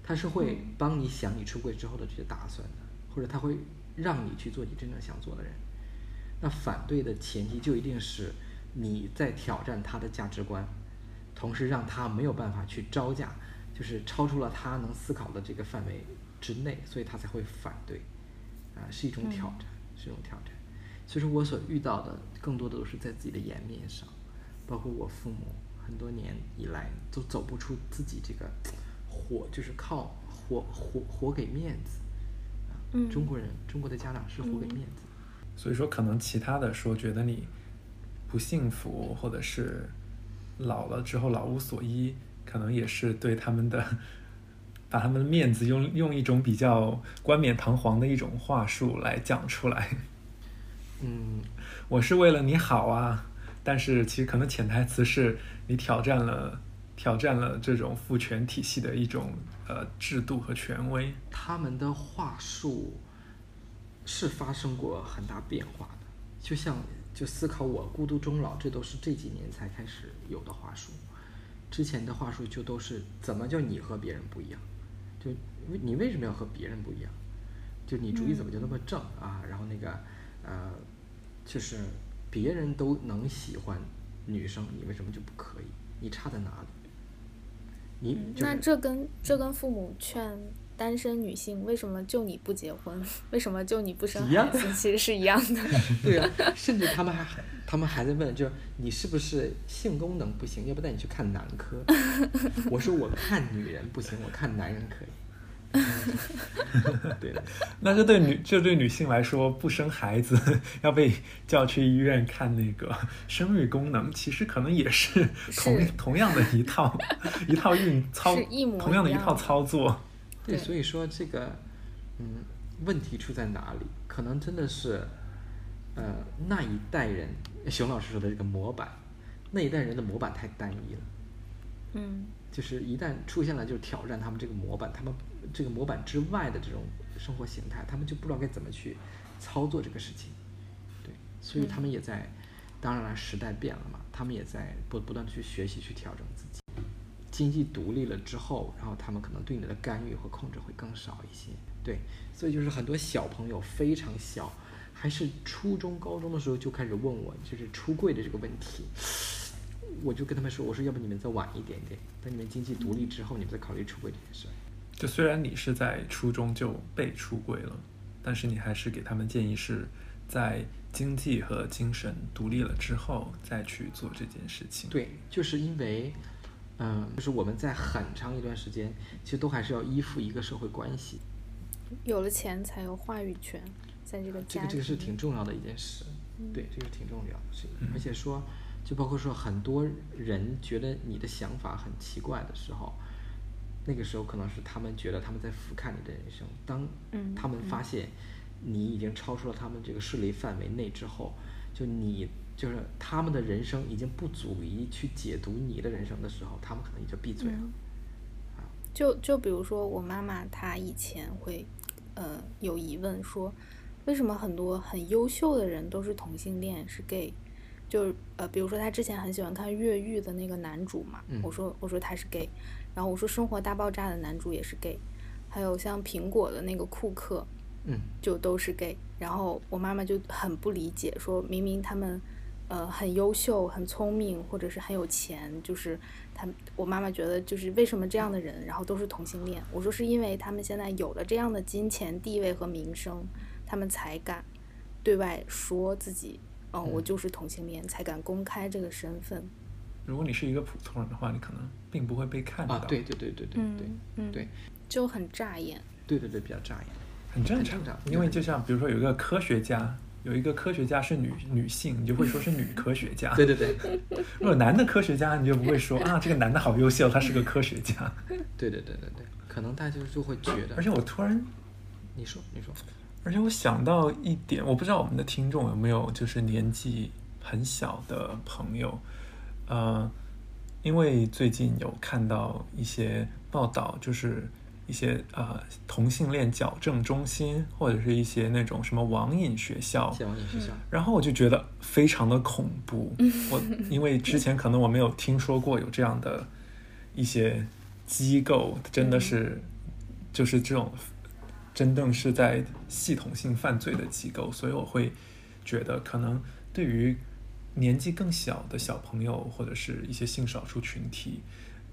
他是会帮你想你出柜之后的这些打算的，或者他会让你去做你真正想做的人。那反对的前提就一定是你在挑战他的价值观，同时让他没有办法去招架，就是超出了他能思考的这个范围之内，所以他才会反对，啊，是一种挑战，是一种挑战。所以说我所遇到的更多的都是在自己的颜面上，包括我父母很多年以来都走不出自己这个活，就是靠活活活给面子。啊中国人，中国的家长是活给面子。所以说，可能其他的说觉得你不幸福，或者是老了之后老无所依，可能也是对他们的 把他们的面子用用一种比较冠冕堂皇的一种话术来讲出来。嗯，我是为了你好啊，但是其实可能潜台词是你挑战了挑战了这种父权体系的一种呃制度和权威。他们的话术是发生过很大变化的，就像就思考我孤独终老，这都是这几年才开始有的话术，之前的话术就都是怎么叫你和别人不一样，就为你为什么要和别人不一样？就你主意怎么就那么正啊？然后那个呃，就是别人都能喜欢女生，你为什么就不可以？你差在哪里？你就是那这跟这跟父母劝单身女性为什么就你不结婚，为什么就你不生一样孩子，其实是一样的。对啊，甚至他们还他们还在问，就是你是不是性功能不行？要不带你去看男科？我说我看女人不行，我看男人可以。对的，那这对女这对女性来说，不生孩子要被叫去医院看那个生育功能，其实可能也是同是同样的一套一套运操是一模同样的一套操作。对，所以说这个，嗯，问题出在哪里？可能真的是，呃，那一代人，熊老师说的这个模板，那一代人的模板太单一了。嗯就是一旦出现了就是挑战他们这个模板，他们这个模板之外的这种生活形态，他们就不知道该怎么去操作这个事情。对，所以他们也在，当然了，时代变了嘛，他们也在不不断的去学习去调整自己。经济独立了之后，然后他们可能对你的干预和控制会更少一些。对，所以就是很多小朋友非常小，还是初中、高中的时候就开始问我，就是出柜的这个问题。我就跟他们说，我说要不你们再晚一点点，等你们经济独立之后，你们再考虑出柜这件事儿。就虽然你是在初中就被出柜了，但是你还是给他们建议是在经济和精神独立了之后再去做这件事情。，对，就是因为，嗯、就是我们在很长一段时间，其实都还是要依附一个社会关系，有了钱才有话语权，在这个这个这个是挺重要的一件事，对，这个挺重要的事情，嗯。而且说，就包括说很多人觉得你的想法很奇怪的时候，那个时候可能是他们觉得他们在俯瞰你的人生，当嗯他们发现你已经超出了他们这个势力范围内之后，就你就是他们的人生已经不足以去解读你的人生的时候，他们可能也就闭嘴了。嗯就就比如说我妈妈，她以前会，呃，有疑问说，为什么很多很优秀的人都是同性恋，是 gay？就是呃，比如说她之前很喜欢看越狱的那个男主嘛，嗯我说我说他是 gay，然后我说《生活大爆炸》的男主也是 gay，还有像苹果的那个库克，嗯就都是 gay。然后我妈妈就很不理解，说明明他们呃很优秀、很聪明，或者是很有钱，就是他们我妈妈觉得就是为什么这样的人，然后都是同性恋？我说是因为他们现在有了这样的金钱、地位和名声，他们才敢对外说自己，嗯、我就是同性恋，才敢公开这个身份。如果你是一个普通人的话，你可能并不会被看到。啊，对对对对对对对就很扎眼。对对对，比较扎眼。很正常很正常，因为就像比如说有一个科学家，有一个科学家是女女性，你就会说是女科学家。对 对对。如果男的科学家，你就不会说啊，这个男的好优秀，他是个科学家。对对对对对，可能大家就就会觉得，而且我突然，你说你说，而且我想到一点，我不知道我们的听众有没有就是年纪很小的朋友，呃，因为最近有看到一些报道，就是一些呃同性恋矫正中心，或者是一些那种什么网瘾学校，然后我就觉得非常的恐怖。我因为之前可能我没有听说过有这样的一些机构，真的是就是这种真正是在系统性犯罪的机构，所以我会觉得可能对于年纪更小的小朋友或者是一些性少数群体，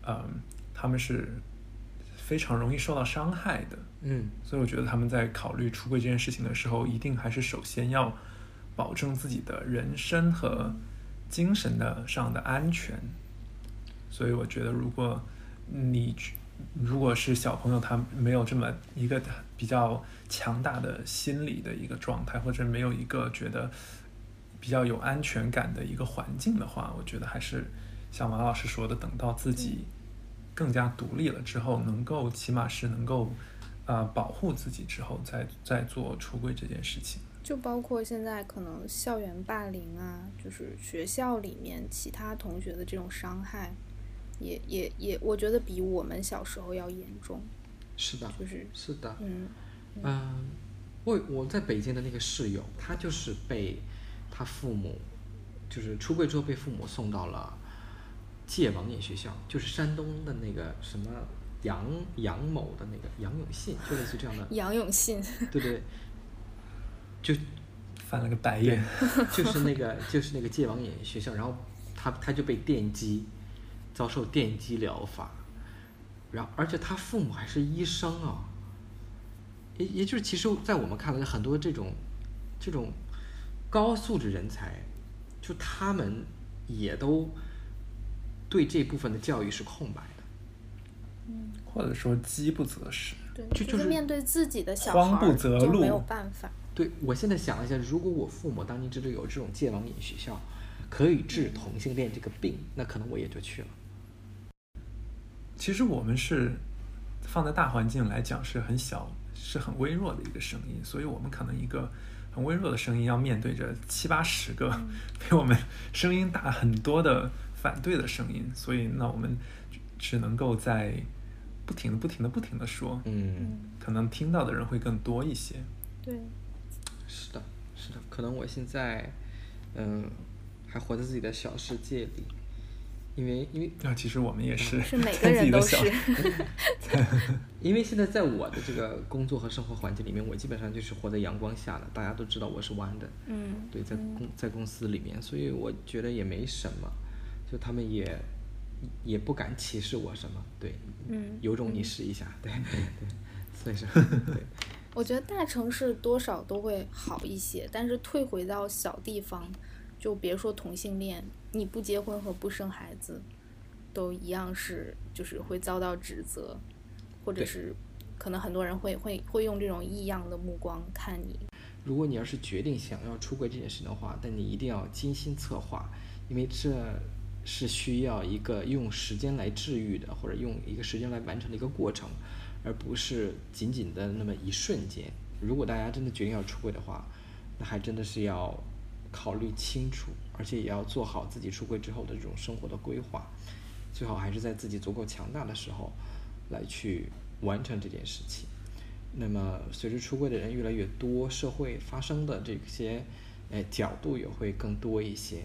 嗯，他们是非常容易受到伤害的。嗯，所以我觉得他们在考虑出柜这件事情的时候，一定还是首先要保证自己的人身和精神的上的安全。所以我觉得，如果你如果是小朋友，他没有这么一个比较强大的心理的一个状态，或者没有一个觉得比较有安全感的一个环境的话，我觉得还是像王老师说的，等到自己更加独立了之后，能够起码是能够啊、保护自己之后，再再做出柜这件事情。就包括现在可能校园霸凌啊，就是学校里面其他同学的这种伤害，也也也，我觉得比我们小时候要严重。是的，就是是的，嗯嗯，我我在北京的那个室友，他就是被他父母，就是出柜之后被父母送到了戒网瘾学校，就是山东的那个什么杨杨某的那个杨永信，就类似这样的，杨永信，对对，就翻了个白眼，就是那个就是那个戒网瘾学校，然后他他就被电击，遭受电击疗法，然后而且他父母还是医生啊，也也就是其实，在我们看来，很多这种这种高素质人才，就他们也都对这部分的教育是空白的。或者说饥不择食。对，就就是是面对自己的小慌不孩儿择路没有办法。对我现在想了一下，如果我父母当年真的有这种戒网瘾学校可以治同性恋这个病，那可能我也就去了。其实我们是放在大环境来讲是很小、是很微弱的一个声音，所以我们可能一个很微弱的声音要面对着七八十个 比我们声音大很多的反对的声音，所以那我们只能够在不停的、不停的、不停的说，嗯，可能听到的人会更多一些。对，是的，是的，可能我现在，嗯，还活在自己的小世界里，因为因为啊，其实我们也是，是 每个在自己人都的小是。因为现在在我的这个工作和生活环境里面，我基本上就是活在阳光下的，大家都知道我是弯的，嗯，对，在公在公司里面，所以我觉得也没什么，就他们也也不敢歧视我什么，对，嗯。有种你试一下，对对，所以说 对，我觉得大城市多少都会好一些，但是退回到小地方，就别说同性恋，你不结婚和不生孩子，都一样是就是会遭到指责，或者是可能很多人会会会用这种异样的目光看你。如果你要是决定想要出轨这件事的话，但你一定要精心策划，因为这是需要一个用时间来治愈的，或者用一个时间来完成的一个过程，而不是仅仅的那么一瞬间。如果大家真的决定要出柜的话，那还真的是要考虑清楚，而且也要做好自己出柜之后的这种生活的规划，最好还是在自己足够强大的时候来去完成这件事情。那么随着出柜的人越来越多，社会发生的这些，呃，角度也会更多一些。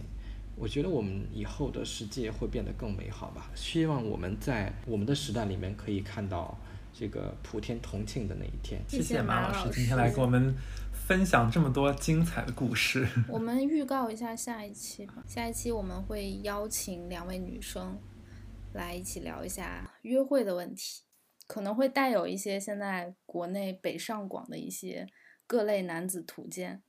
我觉得我们以后的世界会变得更美好吧。希望我们在我们的时代里面可以看到这个普天同庆的那一天。谢谢马老师今天来师给我们分享这么多精彩的故事。我们预告一下下一期吧，下一期我们会邀请两位女生来一起聊一下约会的问题，可能会带有一些现在国内北上广的一些各类男子图鉴。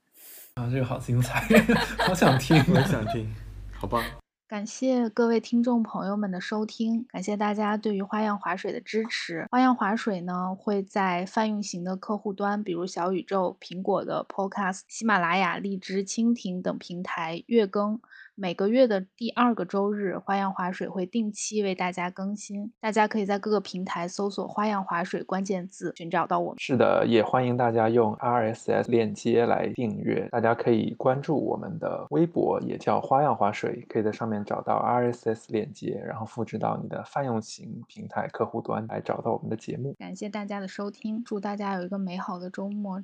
啊，这个好精彩，好想听。我也想听，好吧？感谢各位听众朋友们的收听，感谢大家对于花样滑水的支持。花样滑水呢会在泛用型的客户端，比如小宇宙、苹果的 Podcast、喜马拉雅、荔枝、蜻蜓等平台月更。每个月的第二个周日，花样滑水会定期为大家更新，大家可以在各个平台搜索“花样滑水”关键字寻找到我们。是的，也欢迎大家用 RSS 链接来订阅。大家可以关注我们的微博，也叫花样滑水，可以在上面找到 RSS 链接，然后复制到你的泛用型平台客户端来找到我们的节目。感谢大家的收听，祝大家有一个美好的周末。